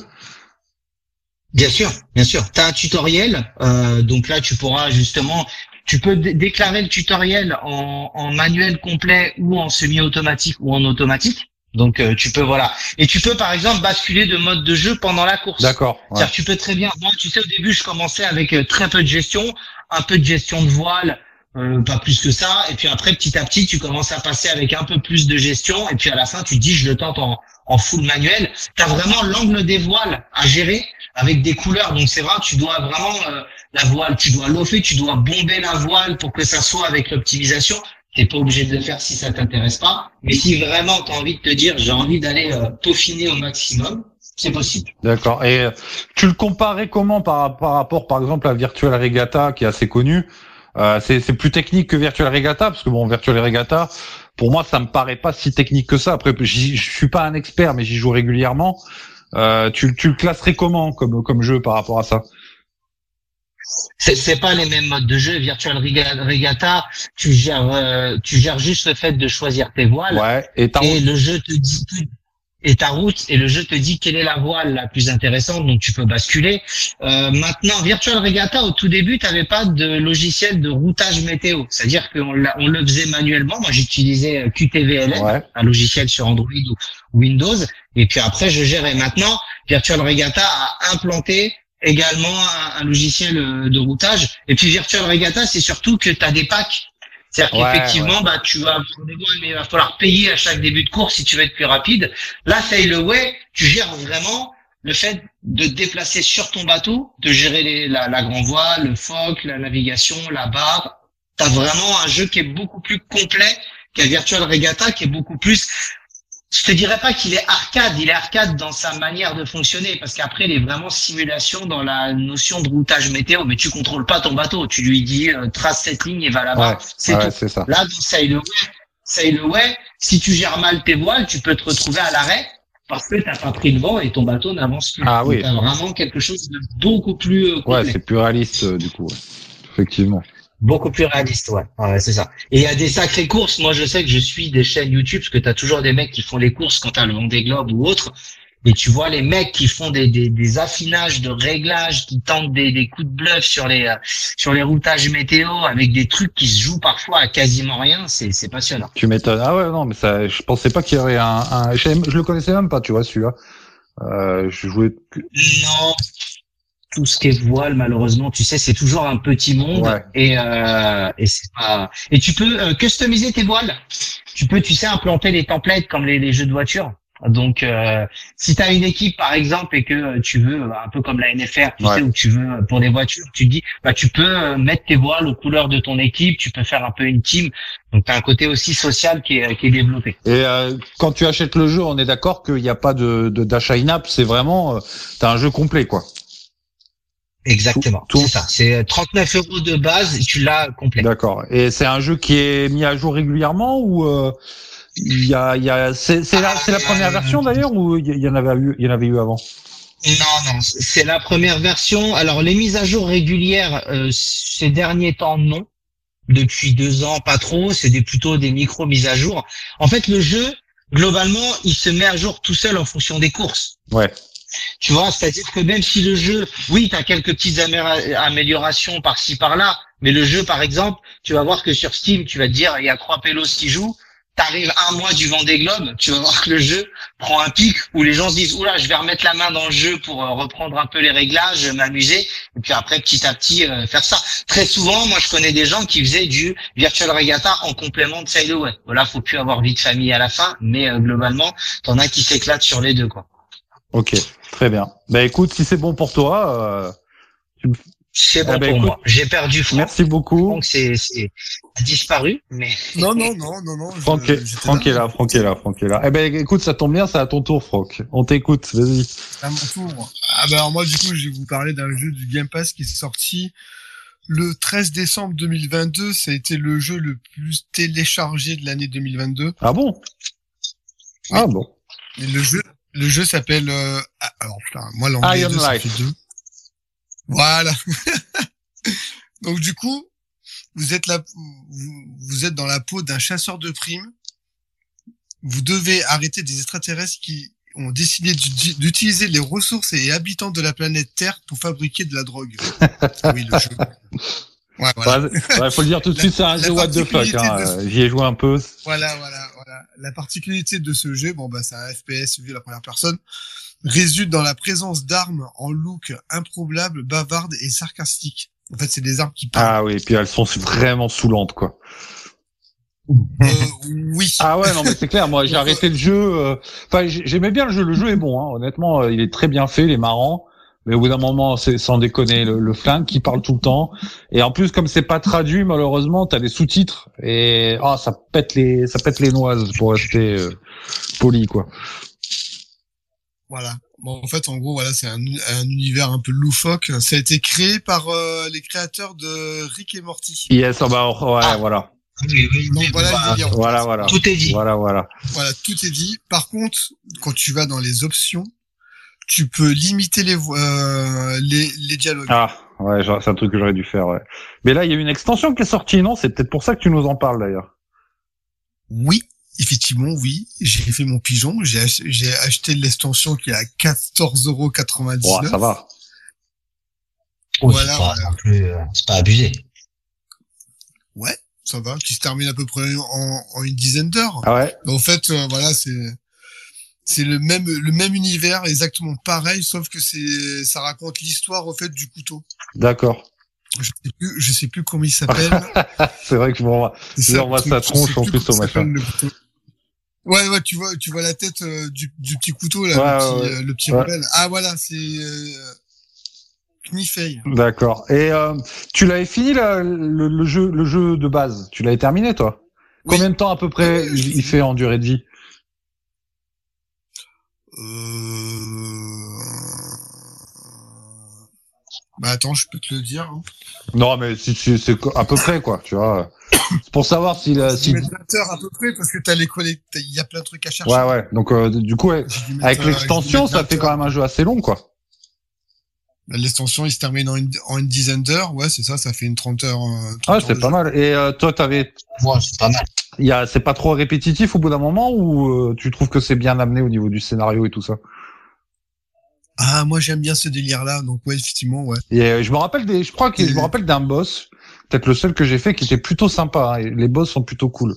Bien sûr, bien sûr. Tu as un tutoriel, euh, donc là tu pourras justement, tu peux dé- déclarer le tutoriel en, en manuel complet ou en semi-automatique ou en automatique. Donc euh, tu peux voilà, et tu peux par exemple basculer de mode de jeu pendant la course. D'accord. ouais. Tu peux très bien. Moi, tu sais, au début, je commençais avec euh, très peu de gestion, un peu de gestion de voile, euh, pas plus que ça. Et puis après, petit à petit, tu commences à passer avec un peu plus de gestion. Et puis à la fin, tu dis, je le tente en, en full manuel. Tu as vraiment l'angle des voiles à gérer avec des couleurs. Donc c'est vrai, tu dois vraiment euh, la voile, tu dois l'offer, tu dois bomber la voile pour que ça soit avec l'optimisation. T'es pas obligé de le faire si ça t'intéresse pas. Mais si vraiment tu as envie de te dire, j'ai envie d'aller euh, peaufiner au maximum, c'est possible. D'accord. Et euh, tu le comparais comment par, par rapport, par exemple, à Virtual Regatta, qui est assez connu? Euh, C'est c'est plus technique que Virtual Regatta, parce que bon, Virtual Regatta, pour moi, ça me paraît pas si technique que ça. Après, je suis pas un expert, mais j'y joue régulièrement. Euh, tu, tu le classerais comment comme, comme jeu par rapport à ça? C'est pas les mêmes modes de jeu. Virtual Rega- Regatta, tu gères, euh, tu gères juste le fait de choisir tes voiles Ouais. Et le jeu te dit et ta route et le jeu te dit quelle est la voile la plus intéressante, donc tu peux basculer. Euh, maintenant, Virtual Regatta, au tout début, tu n'avais pas de logiciel de routage météo, c'est-à-dire qu'on on le faisait manuellement. Moi, j'utilisais euh, QTVLN, Ouais. un logiciel sur Android ou Windows, et puis après, je gérais. Maintenant, Virtual Regatta a implanté également un, un logiciel euh, de routage. Et puis Virtual Regatta, c'est surtout que tu as des packs. C'est-à-dire Ouais, qu'effectivement, bah, tu vas avoir des mais il va falloir payer à chaque début de course si tu veux être plus rapide. Là, Sail Away, tu gères vraiment le fait de te déplacer sur ton bateau, de gérer les, la, la grand voile, le foc, la navigation, la barre, t'as vraiment un jeu qui est beaucoup plus complet qu'un Virtual Regatta, qui est beaucoup plus je te dirais pas qu'il est arcade, il est arcade dans sa manière de fonctionner, parce qu'après il est vraiment simulation dans la notion de routage météo, mais tu contrôles pas ton bateau, tu lui dis euh, trace cette ligne et va là-bas, Ouais, c'est ouais, tout. c'est ça. Là, dans Sail Away, Sail Away, si tu gères mal tes voiles, tu peux te retrouver à l'arrêt parce que t'as pas pris le vent et ton bateau n'avance plus. Ah Donc, oui. T'as vraiment quelque chose de beaucoup plus euh, Ouais, c'est plus réaliste euh, du coup. ouais. Effectivement. Beaucoup plus réaliste, ouais. Ouais, c'est ça. Et il y a des sacrées courses. Moi, je sais que je suis des chaînes YouTube parce que t'as toujours des mecs qui font les courses quand t'as le Vendée Globe ou autre. Et tu vois les mecs qui font des, des, des affinages de réglages, qui tentent des, des coups de bluff sur les euh, sur les routages météo avec des trucs qui se jouent parfois à quasiment rien. C'est c'est passionnant. Tu m'étonnes. Ah ouais, non, mais ça, je pensais pas qu'il y aurait un, un je, le connaissais même pas, tu vois, celui-là. Euh, je jouais. Non. Tout ce qui est voile, malheureusement, tu sais, c'est toujours un petit monde Ouais. et euh, et c'est pas. Et tu peux euh, customiser tes voiles. Tu peux, tu sais, implanter les templates comme les, les jeux de voiture. Donc, euh, si tu as une équipe, par exemple, et que tu veux, euh, un peu comme la NFR, tu Ouais. sais, où tu veux euh, pour des voitures, tu te dis, bah, tu peux euh, mettre tes voiles aux couleurs de ton équipe, tu peux faire un peu une team. Donc, tu as un côté aussi social qui est, qui est développé. Et euh, quand tu achètes le jeu, on est d'accord qu'il n'y a pas de de- d'achat in-app. C'est vraiment, euh, t'as un jeu complet, quoi. Exactement. Tout- tout- C'est ça. C'est 39 euros de base et tu l'as complet. D'accord. Et c'est un jeu qui est mis à jour régulièrement ou euh, il y a, il y a, c'est c'est la, c'est la première version d'ailleurs ou il y- il y en avait eu, il y en avait eu avant? Non, non, c'est la première version. Alors, les mises à jour régulières, euh, ces derniers temps, non. Depuis deux ans, pas trop. C'est des, plutôt des micro mises à jour. En fait, le jeu, globalement, il se met à jour tout seul en fonction des courses. Ouais. Tu vois, c'est-à-dire que même si le jeu, oui, tu as quelques petites amé- améliorations par-ci par-là, mais le jeu, par exemple, tu vas voir que sur Steam, tu vas te dire, il y a trois pélos qui jouent, t'arrives un mois du Vendée Globe, tu vas voir que le jeu prend un pic où les gens se disent, oula, je vais remettre la main dans le jeu pour euh, reprendre un peu les réglages, m'amuser, et puis après, petit à petit, euh, faire ça. Très souvent, moi, je connais des gens qui faisaient du Virtual Regatta en complément de Sail Away. Voilà, faut plus avoir vie de famille à la fin, mais euh, globalement, t'en as qui s'éclatent sur les deux, quoi. Ok. Très bien. Bah écoute, si c'est bon pour toi, euh, C'est bon Ah bah, pour écoute, moi. J'ai perdu Franck. merci beaucoup. Donc c'est c'est disparu, mais Non, non, non, non, non. je- Franck, est, j'étais Franck est là, Franck est là, Franck est là. Eh ben écoute, ça tombe bien, c'est à ton tour, Franck. On t'écoute, vas-y. À mon tour. Ah bah alors moi du coup je vais vous parler d'un jeu du Game Pass qui est sorti le 13 décembre 2022. Ça a été le jeu le plus téléchargé de l'année 2022. Ah bon? Ah bon? Et le jeu, le jeu s'appelle. euh, ah, alors putain, moi l'anglais Iron Life. fait deux. Voilà. Donc du coup, vous êtes là, vous, vous êtes dans la peau d'un chasseur de primes. Vous devez arrêter des extraterrestres qui ont décidé d'uti- d'utiliser les ressources et habitants de la planète Terre pour fabriquer de la drogue. oui, le jeu. Ouais, voilà. Ouais, ouais, faut le dire tout de suite, c'est un jeu what the fuck. Hein. de J'y ai joué un peu. Voilà, voilà, La particularité de ce jeu, bon bah c'est un FPS vu la première personne, résulte dans la présence d'armes en look improbable, bavarde et sarcastique. En fait, c'est des armes qui parlent. Ah oui, et puis elles sont vraiment saoulantes, quoi. Euh, oui. Ah ouais, non mais c'est clair. Moi, j'ai arrêté le jeu. euh, Enfin, j'ai- j'aimais bien le jeu. Le jeu est bon, hein. honnêtement. euh, Il est très bien fait, il est marrant. Mais au bout d'un moment, c'est sans déconner le, le flingue qui parle tout le temps. Et en plus, comme c'est pas traduit, malheureusement, t'as des sous-titres et ah, ça pète les, ça pète les noises pour rester euh, poli, quoi. Voilà. Bon, en fait, en gros, voilà, c'est un, un univers un peu loufoque. Ça a été créé par euh, les créateurs de Rick et Morty. Yes, ah bah ouais, Ah. voilà, oui, oui, Donc voilà bah, voilà, voilà, tout est dit. voilà, voilà. Voilà, tout est dit. Par contre, quand tu vas dans les options, tu peux limiter les, euh, les, les dialogues. Ah, ouais, genre, c'est un truc que j'aurais dû faire. Ouais. Mais là, il y a une extension qui est sortie, non? C'est peut-être pour ça que tu nous en parles d'ailleurs. Oui, effectivement, oui. J'ai fait mon pigeon. J'ai ach- j'ai acheté l'extension qui est à 14,99€. Bon, ça va. Oui, Voilà, c'est pas euh, c'est pas abusé. Ouais, ça va. Qui se termine à peu près en, en une dizaine d'heures. Ah ouais. En fait, euh, voilà, c'est c'est le même le même univers, exactement pareil, sauf que c'est ça raconte l'histoire au fait du couteau. D'accord. Je sais plus, je sais plus comment il s'appelle. C'est vrai que je m'en le sa tronche en plus au machin. Ouais, ouais, tu vois, tu vois la tête euh, du, du petit couteau là, Ouais, le, petit, ouais, euh, le petit ouais. rebelle. Ah voilà, c'est euh, Knifei. D'accord. Et euh, tu l'avais fini là, le, le jeu, le jeu de base? Tu l'avais terminé toi? Oui. Combien de temps à peu près il fait en durée de vie? Bah attends, je peux te le dire. Hein. Non, mais si, si- c'est à peu près quoi, tu vois. C'est pour savoir si, la- dû si... mettre 20 heures à peu près parce que t'as les il y a plein de trucs à chercher. Ouais, ouais. Donc euh, du coup, ouais, avec euh, l'extension, ça 20 fait quand même un jeu assez long quoi. L'extension, il se termine en une, en une dizaine d'heures. Ouais, c'est ça, ça fait une 30 heures. euh, 30 Ah, heures c'est pas jeu. mal. Et euh, toi, t'avais, Ouais, c'est pas mal. il y a, c'est pas trop répétitif au bout d'un moment ou euh, tu trouves que c'est bien amené au niveau du scénario et tout ça? Ah, moi j'aime bien ce délire-là, donc ouais, effectivement, ouais. Et euh, je me rappelle des, je crois que je me rappelle d'un boss, peut-être le seul que j'ai fait, qui était plutôt sympa. hein, et les boss sont plutôt cool.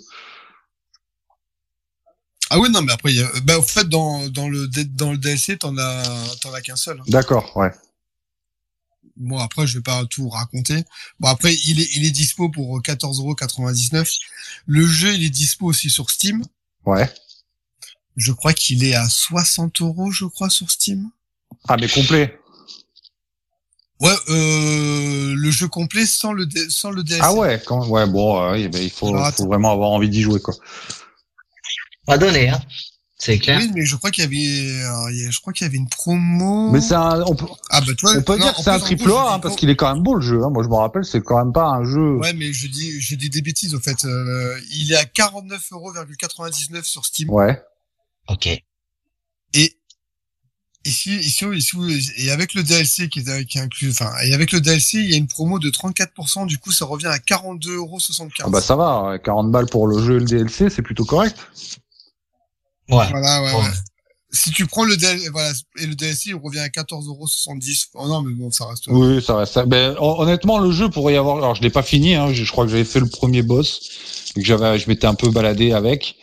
Ah oui, non, mais après, il y a... bah, au fait, dans, dans le, dans le DLC, t'en as, t'en as qu'un seul. hein. D'accord, ouais. Bon, après, je vais pas tout raconter. Bon, après, il est, il est dispo pour 14,99€. Le jeu, il est dispo aussi sur Steam. Ouais. Je crois qu'il est à 60 euros, je crois, sur Steam. Ah, mais complet. Ouais, euh, le jeu complet sans le, D- sans le DLC. Ah ouais, quand, ouais, bon, euh, il faut, Alors, faut vraiment avoir envie d'y jouer, quoi. Pas donné, hein. C'est clair. Oui, mais je crois qu'il y avait, euh, je crois qu'il y avait une promo. Mais c'est un, on peut, ah bah toi, on peut dire que c'est un triple A, hein, parce qu'il est quand même beau le jeu. Hein. Moi, je me rappelle, c'est quand même pas un jeu. Ouais, mais je dis, je dis des bêtises au fait. Euh, il est à 49,99€ sur Steam. Ouais. Ok. Et ici, ici, ici, et avec le DLC qui est, qui est inclus, enfin, et avec le DLC, il y a une promo de 34%. Du coup, ça revient à 42,75€. Ah bah ça va, ouais, 40 balles pour le jeu et le DLC, c'est plutôt correct. Ouais. Voilà, ouais, ouais. Si tu prends le DLC, voilà, et le DLC, il revient à 14,70€. Oh non, mais bon, ça reste. Oui, ça reste. Ben, hon- honnêtement, le jeu pourrait y avoir. Alors, je l'ai pas fini. Hein, je, je crois que j'avais fait le premier boss et que j'avais, je m'étais un peu baladé avec.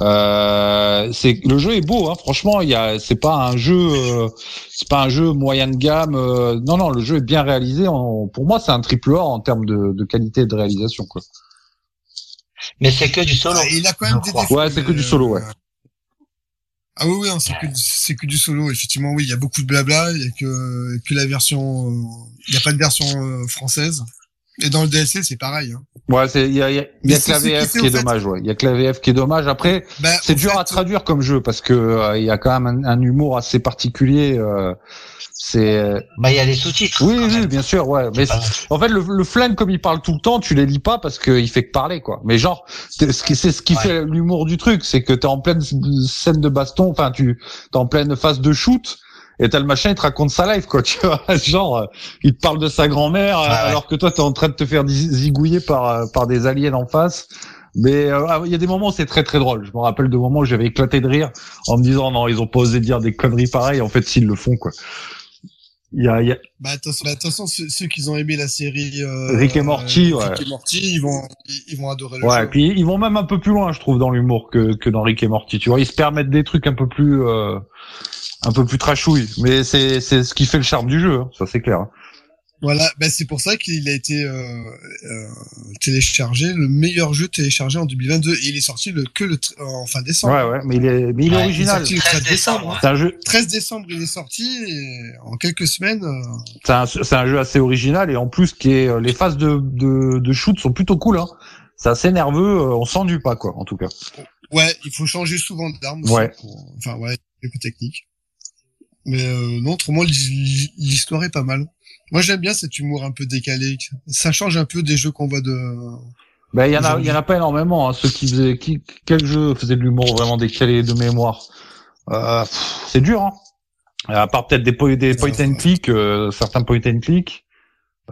Euh, c'est le jeu est beau, hein, franchement. Il y a, c'est pas un jeu, euh, c'est pas un jeu moyen de gamme. euh, non, non, le jeu est bien réalisé. En- pour moi, c'est un triple A en termes de, de qualité de réalisation, quoi. Mais c'est que du solo. Ah, il a quand même des défauts. Ouais, c'est que du solo, ouais. Ah oui, oui, c'est que, du- solo. Effectivement, oui, il y a beaucoup de blabla. Il que, la version, euh, il y a pas de version euh, française. Et dans le DLC, c'est pareil. Hein. Ouais, c'est il y a, il y a, il y a que la VF qui est dommage. Ouais, il y a que la VF qui est dommage. Après, Bah, c'est dur fait, à traduire comme jeu parce que euh, il y a quand même un, un humour assez particulier. euh, c'est Bah, il y a les sous-titres. oui, oui, même. bien sûr, ouais. Mais en fait, le, le flingue comme il parle tout le temps, tu les lis pas parce qu'il fait que parler, quoi. Mais genre, c'est ce qui, c'est ce qui Ouais. fait l'humour du truc, c'est que t'es en pleine scène de baston, enfin, tu t'es en pleine phase de shoot. Et t'as le machin, il te raconte sa life, quoi, tu vois. Genre, euh, il te parle de sa grand-mère, ouais. alors que toi, t'es en train de te faire zi- zigouiller par, euh, par des aliens en face. Mais euh, ah, il y a des moments où c'est très très drôle. Je me rappelle de moments où j'avais éclaté de rire en me disant non, ils ont pas osé dire des conneries pareilles. En fait, s'ils le font, quoi. Il y a, il y a... Bah, attention, bah, attention, ceux, ceux qui ont aimé la série euh, Rick et Morty, euh, ouais. Rick et Morty, ils vont, ils, ils vont adorer le Ouais, jeu. et puis ils vont même un peu plus loin, je trouve, dans l'humour que, que dans Rick et Morty. Tu vois, ils se permettent des trucs un peu plus, euh, un peu plus trashouilles. Mais c'est, c'est ce qui fait le charme du jeu, hein, ça c'est clair. Voilà, bah, c'est pour ça qu'il a été euh, euh, téléchargé, le meilleur jeu téléchargé en 2022. Et il est sorti le, que le tr- en fin décembre. Ouais, ouais, mais il est, mais il est Ouais, original. sorti le 13 13 décembre. décembre. C'est un jeu, 13 décembre, il est sorti et en quelques semaines. euh, c'est un, c'est un jeu assez original et en plus qui est, euh, les phases de, de, de shoot sont plutôt cool. Hein. C'est assez nerveux, euh, on s'ennuie pas quoi, en tout cas. ouais, il faut changer souvent d'armes. Ouais. pour- Enfin, ouais, quelques techniques. Mais euh, non, autrement, l'hi- l'histoire est pas mal. Moi, j'aime bien cet humour un peu décalé. Ça change un peu des jeux qu'on voit de. Ben il y en a, il y en a pas énormément. Hein, ceux qui faisaient, qui, quel jeu faisait de l'humour vraiment décalé de mémoire? Euh, c'est dur. Hein. À part peut-être des, po- des point and click, euh, certains point and click.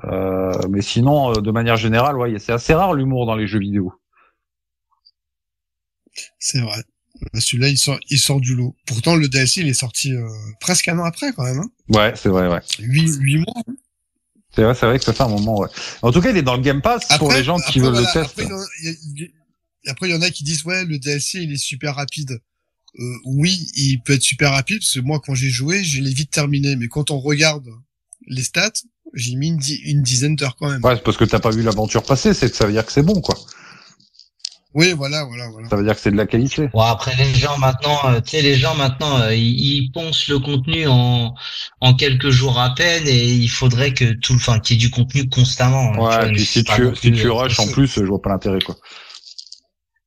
Euh, mais sinon, euh, de manière générale, ouais, c'est assez rare l'humour dans les jeux vidéo. C'est vrai. Bah, Celui-là, il sort, il sort du lot. Pourtant, le DLC, il est sorti euh, presque un an après, quand même. Hein. Ouais, c'est vrai, ouais. Huit, huit mois. hein. C'est vrai, c'est vrai que ça fait un moment, ouais. En tout cas, il est dans le Game Pass pour les gens qui veulent voilà, le test. Après, il y en a- y y en qui disent, ouais, le DLC, il est super rapide. Euh, oui, il peut être super rapide, parce que moi, quand j'ai joué, je l'ai vite terminé. Mais quand on regarde les stats, j'ai mis une, di- une dizaine d'heures quand même. Ouais, c'est parce que t'as pas vu l'aventure passer, c'est que ça veut dire que c'est bon, quoi. Oui, voilà, voilà, voilà. Ça veut dire que c'est de la qualité. Bon après les gens maintenant, euh, tu sais les gens maintenant, euh, ils, ils poncent le contenu en en quelques jours à peine et il faudrait que tout, enfin qu'il y ait du contenu constamment. hein, tu Ouais, vois, et puis si tu si tu euh, rush en plus, je vois pas l'intérêt quoi.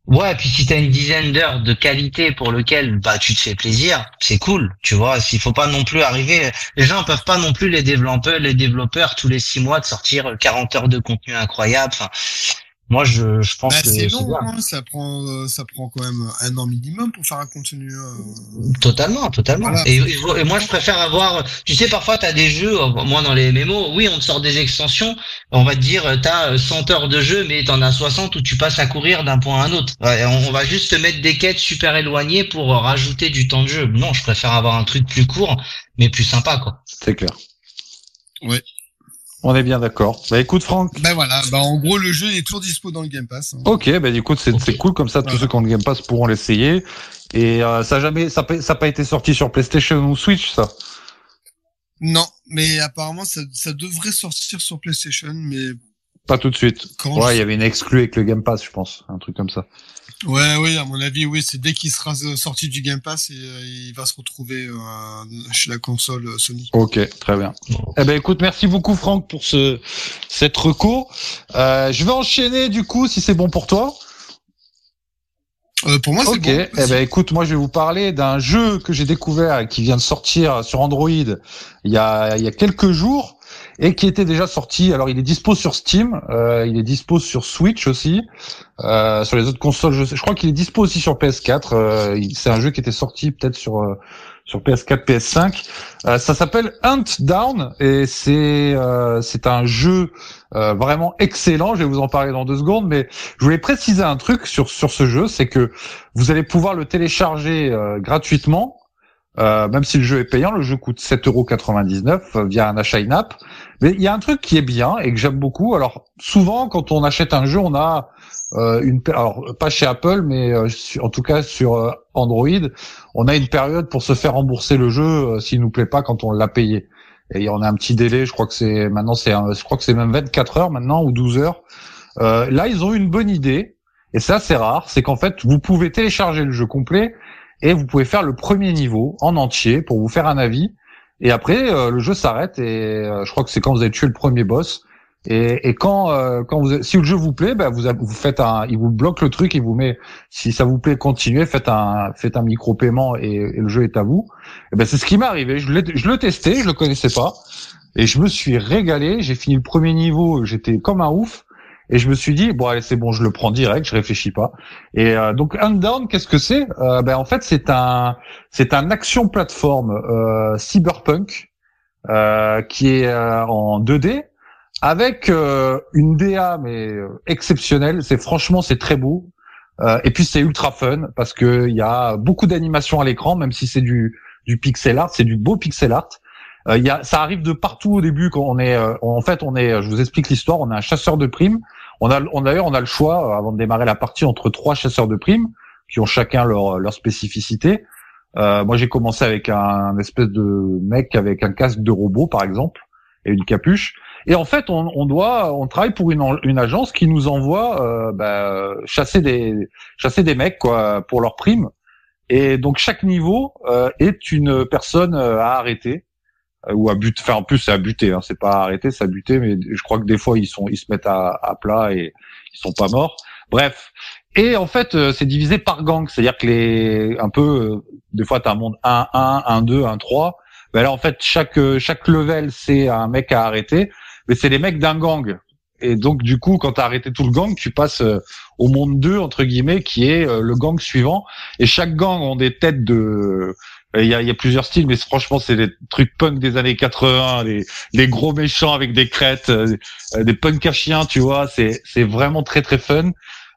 Ouais, et puis si t'as une dizaine d'heures de qualité pour lequel bah tu te fais plaisir, c'est cool, tu vois. S'il faut pas non plus arriver, les gens peuvent pas non plus les développeurs, les développeurs tous les six mois de sortir 40 heures de contenu incroyable. Enfin, moi je, je pense Bah, que c'est c'est long, hein, ça prend, euh, ça prend quand même un an minimum pour faire un contenu. euh, Totalement, totalement. Voilà. Et, et- et moi, je préfère avoir. Tu sais, parfois, t'as des jeux. euh, Moi, dans les MMO, oui, on te sort des extensions. On va te dire, euh, t'as euh, 100 heures de jeu, mais t'en as 60 où tu passes à courir d'un point à un autre. Ouais, on, on va juste te mettre des quêtes super éloignées pour rajouter du temps de jeu. Non, je préfère avoir un truc plus court, mais plus sympa, quoi. C'est clair. Ouais. On est bien d'accord. Bah écoute Franck. Ben voilà, bah en gros le jeu il est toujours dispo dans le Game Pass. hein. Ok, bah écoute, c'est Ok. c'est cool comme ça. Tous Voilà. ceux qui ont le Game Pass pourront l'essayer. Et euh, ça a jamais, ça a pas- ça a pas été sorti sur PlayStation ou Switch, ça? Non, mais apparemment ça, ça devrait sortir sur PlayStation, mais Pas tout de suite. quand Ouais, il y avait une exclue avec le Game Pass, je pense, un truc comme ça. Ouais, oui, à mon avis, oui, c'est dès qu'il sera euh, sorti du Game Pass, et, euh, il va se retrouver euh, chez la console euh, Sony. Ok, très bien. Eh ben écoute, merci beaucoup Franck pour ce cette reco. Euh, je vais enchaîner du coup, si c'est bon pour toi. Euh, pour moi, c'est Ok. bon. Eh ben écoute, moi je vais vous parler d'un jeu que j'ai découvert et qui vient de sortir sur Android il y a il y a quelques jours et qui était déjà sorti. Alors il est dispo sur Steam, euh, il est dispo sur Switch aussi, euh, sur les autres consoles. Je, crois qu'il est dispo aussi sur PS4. Euh, c'est un jeu qui était sorti peut-être sur sur PS4, PS5. Euh, ça s'appelle Hunt Down et c'est c'est un jeu vraiment excellent. Je vais vous en parler dans deux secondes, mais je voulais préciser un truc sur sur ce jeu, c'est que vous allez pouvoir le télécharger gratuitement, euh, même si le jeu est payant. Le jeu coûte 7,99€ euh, via un achat in-app. Mais il y a un truc qui est bien et que j'aime beaucoup. Alors souvent, quand on achète un jeu, on a euh, une alors pas chez Apple, mais euh, en tout cas sur euh, Android, on a une période pour se faire rembourser le jeu s'il nous plaît pas quand on l'a payé. Et on a un petit délai. Je crois que c'est maintenant c'est je crois que c'est même 24 heures maintenant ou 12 heures. Là, ils ont une bonne idée. Et ça, c'est rare, c'est qu'en fait, vous pouvez télécharger le jeu complet et vous pouvez faire le premier niveau en entier pour vous faire un avis. Et après, euh, le jeu s'arrête et euh, je crois que c'est quand vous avez tué le premier boss. Et, quand, euh, quand vous, si le jeu vous plaît, bah, vous, vous faites un, il vous bloque le truc, il vous met, si ça vous plaît, continuez, faites un, faites un micro paiement et, le jeu est à vous. Et ben c'est ce qui m'est arrivé. Je, je le testais, je le connaissais pas, et je me suis régalé. J'ai fini le premier niveau, j'étais comme un ouf. Et je me suis dit bon allez c'est bon je le prends direct je réfléchis pas. Et euh, donc Undown qu'est-ce que c'est? Euh, ben en fait c'est un c'est un action plateforme euh, cyberpunk euh, qui est euh, en 2D avec euh, une DA mais exceptionnelle. C'est franchement c'est très beau. Et puis c'est ultra fun parce que il y a beaucoup d'animation à l'écran même si c'est du du pixel art c'est du beau pixel art euh, y a, ça arrive de partout au début quand on est, euh, en fait, on est, je vous explique l'histoire, on est un chasseur de primes. On a, on d'ailleurs, on a le choix euh, avant de démarrer la partie entre trois chasseurs de primes qui ont chacun leur leur spécificité. Euh, moi, j'ai commencé avec un, espèce de mec avec un casque de robot, par exemple, et une capuche. Et en fait, on, on doit, on travaille pour une, une agence qui nous envoie euh, bah, chasser des chasser des mecs quoi pour leurs primes. Et donc chaque niveau euh, est une personne euh, à arrêter euh, ou à but enfin en plus c'est à buter hein, c'est pas à arrêter c'est à buter mais je crois que des fois ils sont ils se mettent à, à plat et ils sont pas morts. Bref. Et en fait euh, c'est divisé par gang. C'est-à-dire que les un peu euh, des fois tu as un monde 1 1 1 2 1 3 ben là en fait chaque euh, chaque level c'est un mec à arrêter. Mais c'est les mecs d'un gang. Et donc du coup quand tu as arrêté tout le gang tu passes euh, au monde 2 entre guillemets qui est euh, le gang suivant. Et chaque gang ont des têtes de il y a, y a plusieurs styles, mais franchement, c'est des trucs punk des années 80, les, les gros méchants avec des crêtes, euh, euh, des punks à chiens, tu vois. C'est, c'est vraiment très très fun.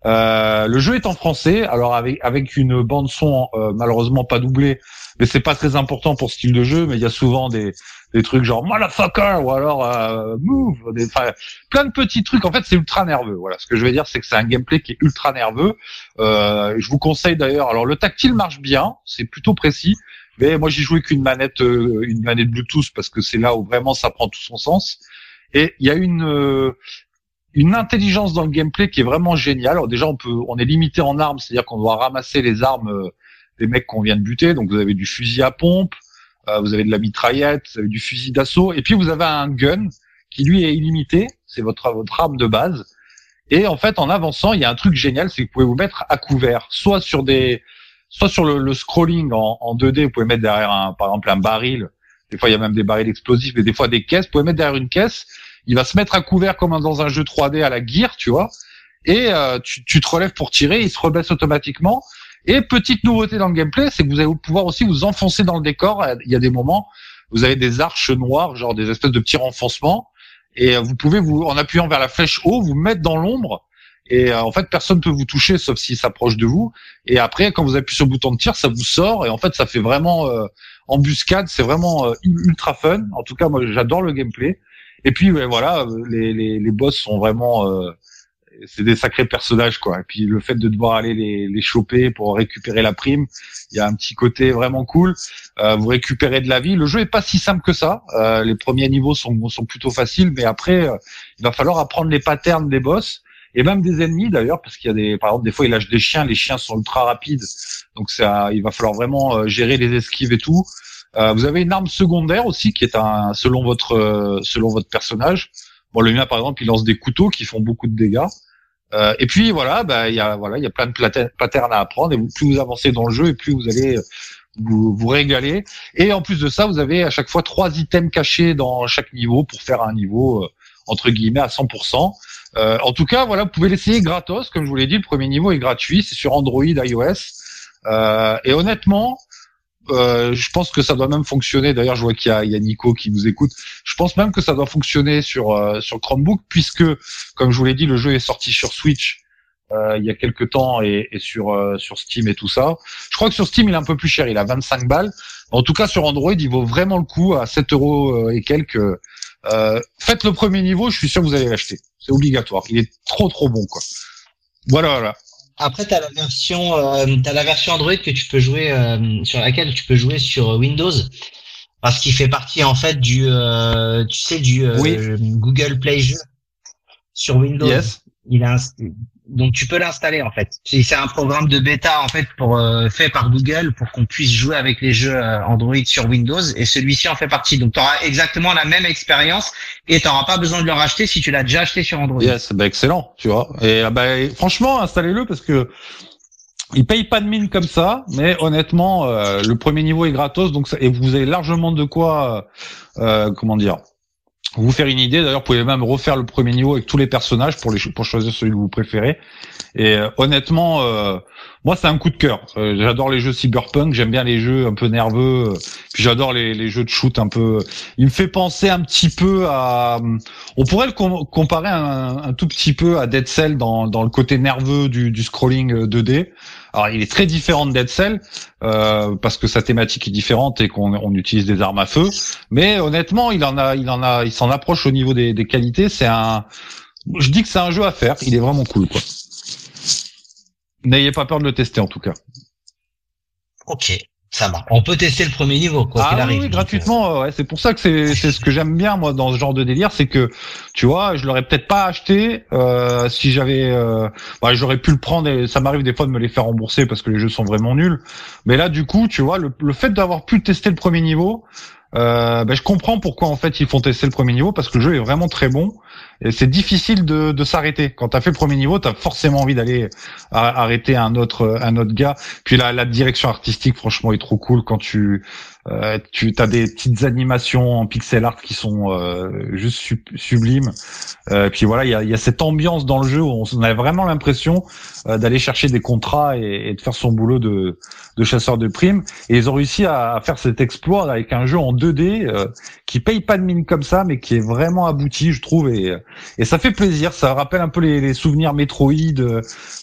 Euh, le jeu est en français, alors avec avec une bande son euh, malheureusement pas doublée, mais c'est pas très important pour ce style de jeu. Mais il y a souvent des des trucs genre motherfucker ou alors euh, move, des, plein de petits trucs. En fait, c'est ultra nerveux. Voilà, ce que je veux dire, c'est que c'est un gameplay qui est ultra nerveux. Euh, je vous conseille d'ailleurs. Alors le tactile marche bien, c'est plutôt précis. Mais moi, j'ai joué qu'une manette, euh, une manette Bluetooth parce que c'est là où vraiment ça prend tout son sens. Et il y a une, euh, une intelligence dans le gameplay qui est vraiment géniale. Alors déjà, on peut, on est limité en armes, c'est-à-dire qu'on doit ramasser les armes euh, des mecs qu'on vient de buter. Donc vous avez du fusil à pompe, euh, vous avez de la mitraillette, vous avez du fusil d'assaut, et puis vous avez un gun qui lui est illimité. C'est votre votre arme de base. Et en fait, en avançant, il y a un truc génial, c'est que vous pouvez vous mettre à couvert, soit sur des, soit sur le, le scrolling en, en 2D, vous pouvez mettre derrière un, par exemple un baril. Des fois, il y a même des barils explosifs, mais des fois des caisses. Vous pouvez mettre derrière une caisse. Il va se mettre à couvert comme dans un jeu 3D à la gear, tu vois. Et euh, tu, tu te relèves pour tirer, il se rebaisse automatiquement. Et petite nouveauté dans le gameplay, c'est que vous allez pouvoir aussi vous enfoncer dans le décor. Il y a des moments, vous avez des arches noires, genre des espèces de petits renfoncements et euh, vous pouvez vous en appuyant vers la flèche haut vous mettre dans l'ombre et euh, en fait personne peut vous toucher sauf s'il s'approche de vous et après quand vous appuyez sur le bouton de tir ça vous sort et en fait ça fait vraiment euh, embuscade c'est vraiment ultra fun en tout cas moi j'adore le gameplay et puis voilà les, les, les boss sont vraiment c'est des sacrés personnages quoi. Et puis le fait de devoir aller les, les choper pour récupérer la prime, il y a un petit côté vraiment cool. Euh, vous récupérez de la vie. Le jeu est pas si simple que ça. Euh, les premiers niveaux sont, sont plutôt faciles, mais après euh, il va falloir apprendre les patterns des boss et même des ennemis d'ailleurs, parce qu'il y a des, par exemple des fois il lâche des chiens, les chiens sont ultra rapides, donc ça, il va falloir vraiment euh, gérer les esquives et tout. Euh, vous avez une arme secondaire aussi qui est un selon votre selon votre personnage. Bon, le mien par exemple, il lance des couteaux qui font beaucoup de dégâts. Euh, et puis voilà, bah il y a voilà, il y a plein de patterns à apprendre et plus vous avancez dans le jeu et plus vous allez vous, vous régaler. Et en plus de ça, vous avez à chaque fois trois items cachés dans chaque niveau pour faire un niveau euh, entre guillemets à 100%. Euh, en tout cas, voilà, vous pouvez l'essayer gratos, comme je vous l'ai dit, le premier niveau est gratuit, c'est sur Android, iOS. Euh, et honnêtement, euh, je pense que ça doit même fonctionner. D'ailleurs, je vois qu'il y, y a, Nico qui nous écoute. Je pense même que ça doit fonctionner sur sur Chromebook, puisque, comme je vous l'ai dit, le jeu est sorti sur Switch il y a quelques temps et, et sur euh, sur Steam et tout ça. Je crois que sur Steam, il est un peu plus cher. Il a 25 balles. En tout cas, sur Android, il vaut vraiment le coup à 7 euros et quelques. faites le premier niveau, je suis sûr que vous allez l'acheter. C'est obligatoire. Il est trop trop bon, quoi. Voilà, voilà. Après, tu as la version, euh, as la version Android que tu peux jouer euh, sur laquelle tu peux jouer sur Windows parce qu'il fait partie en fait du, euh, tu sais, du euh, Google Play Jeux sur Windows. Yes. Il a donc tu peux l'installer en fait. C'est un programme de bêta en fait pour euh, fait par Google pour qu'on puisse jouer avec les jeux euh, Android sur Windows et celui-ci en fait partie. Donc tu auras exactement la même expérience et tu pas besoin de le racheter si tu l'as déjà acheté sur Android. Yes, bah excellent, tu vois. Et bah, franchement, installez-le parce que il paye pas de mine comme ça, mais honnêtement, euh, le premier niveau est gratos, donc ça, et vous avez largement de quoi, comment dire, vous faire une idée. D'ailleurs, vous pouvez même refaire le premier niveau avec tous les personnages pour pour choisir celui que vous préférez. Et euh, honnêtement, euh, moi, c'est un coup de cœur. Euh, j'adore les jeux cyberpunk. J'aime bien les jeux un peu nerveux. puis j'adore les, jeux de shoot un peu. Il me fait penser un petit peu à. On pourrait le comparer un, un, tout petit peu à Dead Cell dans dans le côté nerveux du, du scrolling 2D. Alors, il est très différent de Dead Cell euh, parce que sa thématique est différente et qu'on on utilise des armes à feu. Mais honnêtement, il en a, il en a, il s'en approche au niveau des, des qualités. C'est un, je dis que c'est un jeu à faire. Il est vraiment cool, quoi. N'ayez pas peur de le tester en tout cas. Ok. Ça va. On peut tester le premier niveau, quoi ah, arrive. Oui, gratuitement. Ouais. C'est pour ça que c'est c'est ce que j'aime bien moi dans ce genre de délire, c'est que tu vois, je l'aurais peut-être pas acheté euh, si j'avais. Euh... Bah, j'aurais pu le prendre. Et ça m'arrive des fois de me les faire rembourser parce que les jeux sont vraiment nuls. Mais là, du coup, tu vois, le, le fait d'avoir pu tester le premier niveau, euh, bah, je comprends pourquoi en fait ils font tester le premier niveau parce que le jeu est vraiment très bon et c'est difficile de, s'arrêter. Quand tu as fait le premier niveau, tu as forcément envie d'aller arrêter un autre un autre gars. Puis la, la direction artistique, franchement, est trop cool quand tu euh, tu as des petites animations en pixel art qui sont euh, juste sublimes. Euh, puis voilà, il y a, y a, cette ambiance dans le jeu où on a vraiment l'impression euh, d'aller chercher des contrats et, et, de faire son boulot de, de chasseur de primes. Et ils ont réussi à, faire cet exploit avec un jeu en 2D euh, qui paye pas de mine comme ça, mais qui est vraiment abouti, je trouve. Et, et ça fait plaisir. Ça rappelle un peu les, les souvenirs Metroid,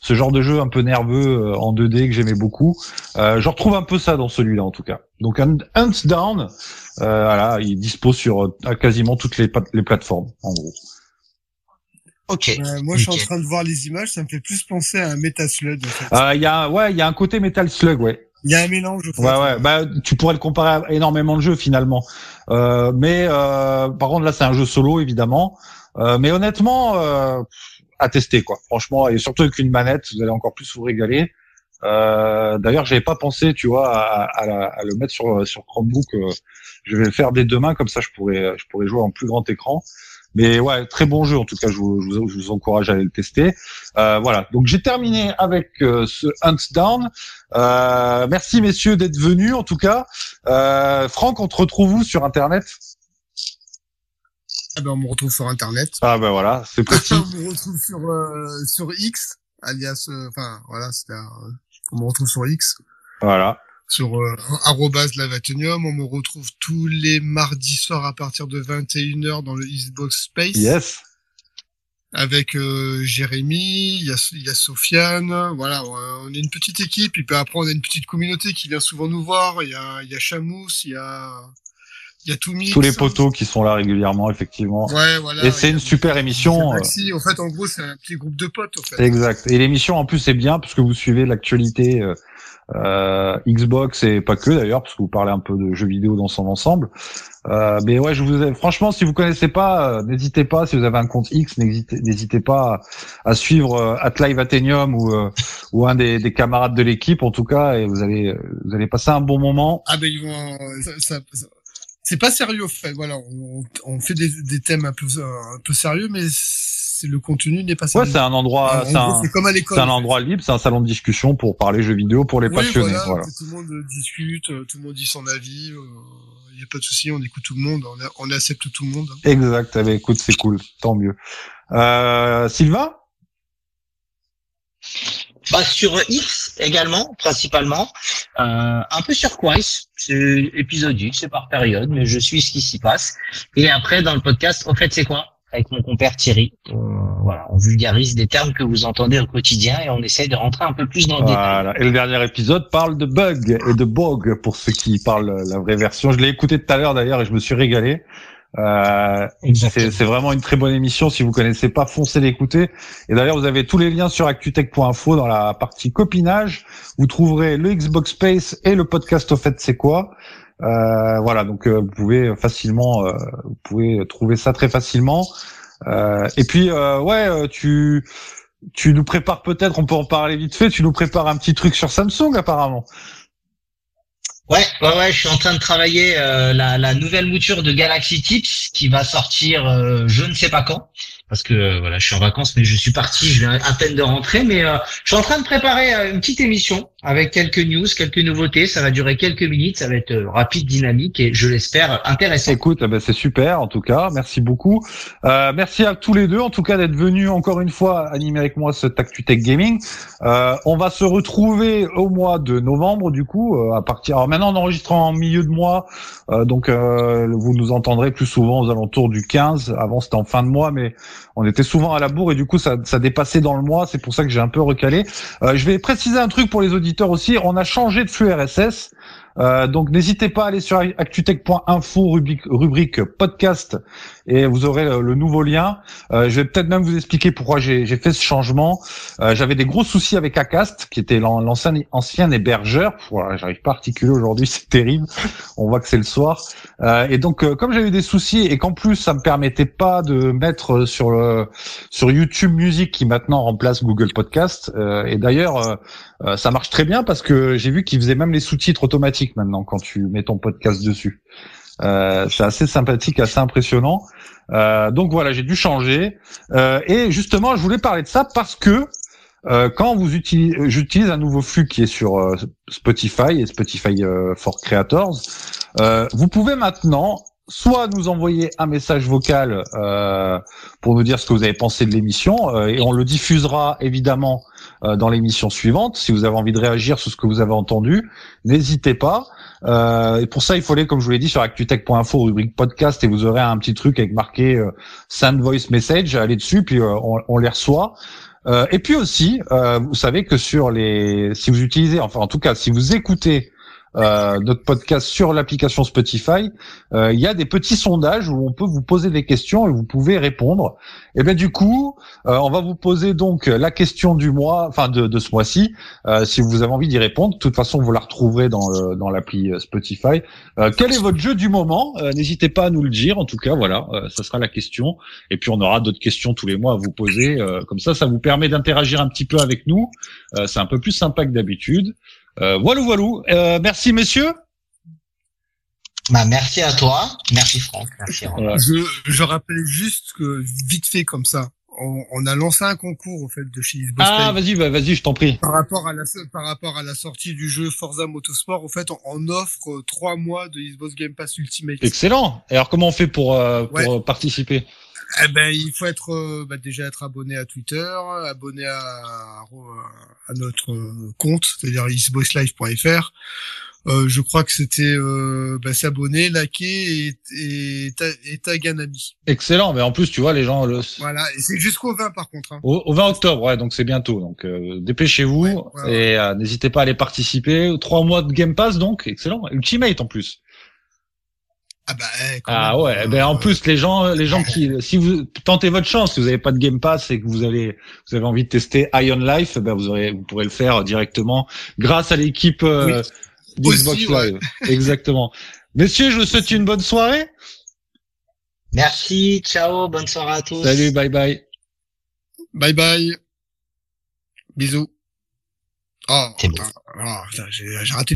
ce genre de jeu un peu nerveux en 2D que j'aimais beaucoup. je retrouve un peu ça dans celui-là en tout cas. Donc un Hunt Down, euh, voilà, il dispose sur euh, quasiment toutes les, les plateformes, en gros. Ok. Euh, moi, je suis en train de voir les images, ça me fait plus penser à un Metal Slug. Il en fait. y a, ouais, il y a un côté Metal Slug, ouais. Il y a un mélange. Ouais, ouais. Bah, tu pourrais le comparer à énormément de jeux finalement. Euh, mais euh, par contre, là, c'est un jeu solo, évidemment. Euh, mais honnêtement, euh, à tester quoi. Franchement, et surtout avec une manette, vous allez encore plus vous régaler. Euh, D'ailleurs, j'avais pas pensé, tu vois, à, à, la- à le mettre sur sur Chromebook. euh, je vais le faire dès demain, comme ça, je pourrais je pourrais jouer en plus grand écran. Mais ouais, très bon jeu en tout cas. Je vous, je vous, je vous encourage à aller le tester. Euh, voilà. Donc j'ai terminé avec euh, ce Hunt Down. Euh, merci messieurs d'être venus en tout cas. Euh, Franck, on te retrouve où sur Internet? Ah ben, on me retrouve sur Internet. Ah ben voilà, c'est possible. on me retrouve sur, euh, sur X, alias, euh, enfin, voilà, un- on me retrouve sur X, voilà. sur euh, arrobase Lavatonium. On me retrouve tous les mardis soirs à partir de 21h dans le Xbox Space. Yes. Avec euh, Jérémy, il y a, y a Sofiane, voilà, on est une petite équipe, et puis après on a une petite communauté qui vient souvent nous voir, il y a, il y a Chamous, il y a, il y a Toumix. Tous les poteaux qui sont là régulièrement, effectivement. Ouais, voilà. Et c'est une super émission. euh, Maxi. En fait, en gros, c'est un petit groupe de potes, en fait. Exact. Et l'émission en plus est bien parce que vous suivez l'actualité euh, euh, Xbox et pas que d'ailleurs parce que vous parlez un peu de jeux vidéo dans son ensemble. Euh, mais ouais, je vous ai- franchement, si vous connaissez pas, euh, n'hésitez pas. Si vous avez un compte X, n'hésitez n'hésitez pas à, à suivre euh, Atlive Athenium ou euh, ou un des, des camarades de l'équipe en tout cas, et vous allez vous allez passer un bon moment. Ah ben ils vont, ça, ça- ça- c'est pas sérieux en fait. Voilà, on, on fait des, des thèmes un peu un peu sérieux, mais c'est le contenu n'est pas Ouais, sérieux. c'est un endroit, En c'est un, comme à l'école. c'est un fait. endroit libre, c'est un salon de discussion pour parler jeux vidéo pour les Oui, passionnés. voilà, Voilà. Tout le monde discute, euh, tout le monde dit son avis. Il y a pas de souci, on écoute tout le monde, on, a- on accepte tout le monde. Exact. Eh ben, écoute, c'est cool, tant mieux. Euh, Sylvain? Bah, sur X également, principalement. Euh, un peu sur Quice. C'est épisodique, c'est par période, mais je suis ce qui s'y passe. Et après, dans le podcast, au fait, c'est quoi? Avec mon compère Thierry. Voilà, on vulgarise des termes que vous entendez au quotidien et on essaye de rentrer un peu plus dans le détail. Voilà. Et le dernier épisode parle de bug et de bog pour ceux qui parlent la vraie version. Je l'ai écouté tout à l'heure d'ailleurs et je me suis régalé. Euh, c'est vraiment une très bonne émission. Si vous connaissez pas, foncez l'écouter. Et d'ailleurs, vous avez tous les liens sur actutech.info dans la partie copinage. Vous trouverez le Xbox Space et le podcast au fait c'est quoi. Euh, voilà, donc euh, vous pouvez facilement, euh, vous pouvez trouver ça très facilement. Euh, et puis euh, ouais, tu tu nous prépares peut-être, on peut en parler vite fait. Tu nous prépares un petit truc sur Samsung apparemment. Ouais, ouais, ouais, je suis en train de travailler euh, la, nouvelle mouture de Galaxy Tips qui va sortir euh, je ne sais pas quand. Parce que euh, voilà, je suis en vacances, mais je suis parti, je viens à peine de rentrer, mais je suis en train de préparer une petite émission avec quelques news, quelques nouveautés. Ça va durer quelques minutes, ça va être euh, rapide, dynamique et je l'espère intéressant. Écoute, eh ben, c'est super en tout cas. Merci beaucoup. Euh, merci à tous les deux en tout cas d'être venus encore une fois animer avec moi ce Tech Gaming. Euh, on va se retrouver au mois de novembre du coup à partir. Alors maintenant on enregistre en milieu de mois, euh, donc vous nous entendrez plus souvent aux alentours du 15. Avant c'était en fin de mois, mais on était souvent à la bourre et du coup ça, dépassait dans le mois. C'est pour ça que j'ai un peu recalé. Euh, je vais préciser un truc pour les auditeurs aussi. On a changé de flux RSS. Euh, donc n'hésitez pas à aller sur actutech.info rubrique, rubrique podcast et vous aurez le, le nouveau lien. Euh, je vais peut-être même vous expliquer pourquoi j'ai fait ce changement. Euh, J'avais des gros soucis avec Acast, qui était l'an- l'ancien ancien hébergeur. Voilà, j'arrive pas à articuler aujourd'hui, c'est terrible. On voit que c'est le soir. Euh, et donc euh, comme j'avais des soucis et qu'en plus ça me permettait pas de mettre sur le sur YouTube Music qui maintenant remplace Google Podcast. et d'ailleurs euh, ça marche très bien parce que j'ai vu qu'il faisait même les sous-titres automatiques maintenant quand tu mets ton podcast dessus. Euh, c'est assez sympathique, assez impressionnant. Euh, donc voilà, j'ai dû changer. Euh, et justement, je voulais parler de ça parce que quand vous utilisez, j'utilise un nouveau flux qui est sur Spotify et Spotify for Creators, vous pouvez maintenant soit nous envoyer un message vocal euh, pour nous dire ce que vous avez pensé de l'émission et on le diffusera évidemment dans l'émission suivante. Si vous avez envie de réagir sur ce que vous avez entendu, n'hésitez pas. Euh, et pour ça, il faut aller, comme je vous l'ai dit, sur actutech.info, rubrique podcast, et vous aurez un petit truc avec marqué euh, Send Voice Message. Allez dessus, puis euh, on, on les reçoit. Euh, et puis aussi, euh, vous savez que sur les, si vous utilisez, enfin en tout cas, si vous écoutez euh, notre podcast sur l'application Spotify, euh, il y a des petits sondages où on peut vous poser des questions et vous pouvez répondre. Et bien du coup, euh, on va vous poser donc la question du mois, enfin de, de ce mois-ci, euh, si vous avez envie d'y répondre. De toute façon, vous la retrouverez dans le, dans l'appli Spotify. Quel est votre jeu du moment? N'hésitez pas à nous le dire. En tout cas, voilà, ça sera la question. Et puis on aura d'autres questions tous les mois à vous poser. Comme ça, ça vous permet d'interagir un petit peu avec nous. C'est un peu plus sympa que d'habitude. Euh, voilà, voilà. Euh, merci messieurs. Bah, merci à toi. Merci Franck. Merci. Voilà. Je, je rappelle juste que, vite fait comme ça, on, on a lancé un concours, au fait, de chez Xbox Ah, vas-y, bah, vas-y, je t'en prie. Par rapport à la par rapport à la sortie du jeu Forza Motorsport, en fait, on, on offre trois mois de Xbox Game Pass Ultimate. Excellent. Et alors, comment on fait pour, euh, pour Ouais. euh, participer? Eh ben, il faut être euh, bah, déjà être abonné à Twitter, abonné à, à notre euh, compte, c'est-à-dire xboxlive.fr. Euh, je crois que c'était euh, bah, s'abonner, liker et, et, et tag un ami. Excellent. Mais en plus, tu vois, les gens le... Voilà, et c'est jusqu'au 20 par contre. Hein. Au, au 20 octobre, ouais, donc c'est bientôt. Donc euh, dépêchez-vous Ouais, ouais, ouais. et euh, n'hésitez pas à aller participer. Trois mois de Game Pass, donc excellent. Ultimate en plus. Ah bah eh, Ah même, ouais. euh, ben en plus, les gens, les gens qui, si vous tentez votre chance, si vous n'avez pas de Game Pass et que vous allez, vous avez envie de tester Ion Life, ben vous aurez, vous pourrez le faire directement grâce à l'équipe euh, d'Xbox ouais. Live. Exactement. Messieurs, je vous souhaite une bonne soirée. Merci. Ciao. Bonne soirée à tous. Salut, bye bye. Bye bye. Bisous. Oh, bon. oh, putain, j'ai j'ai raté.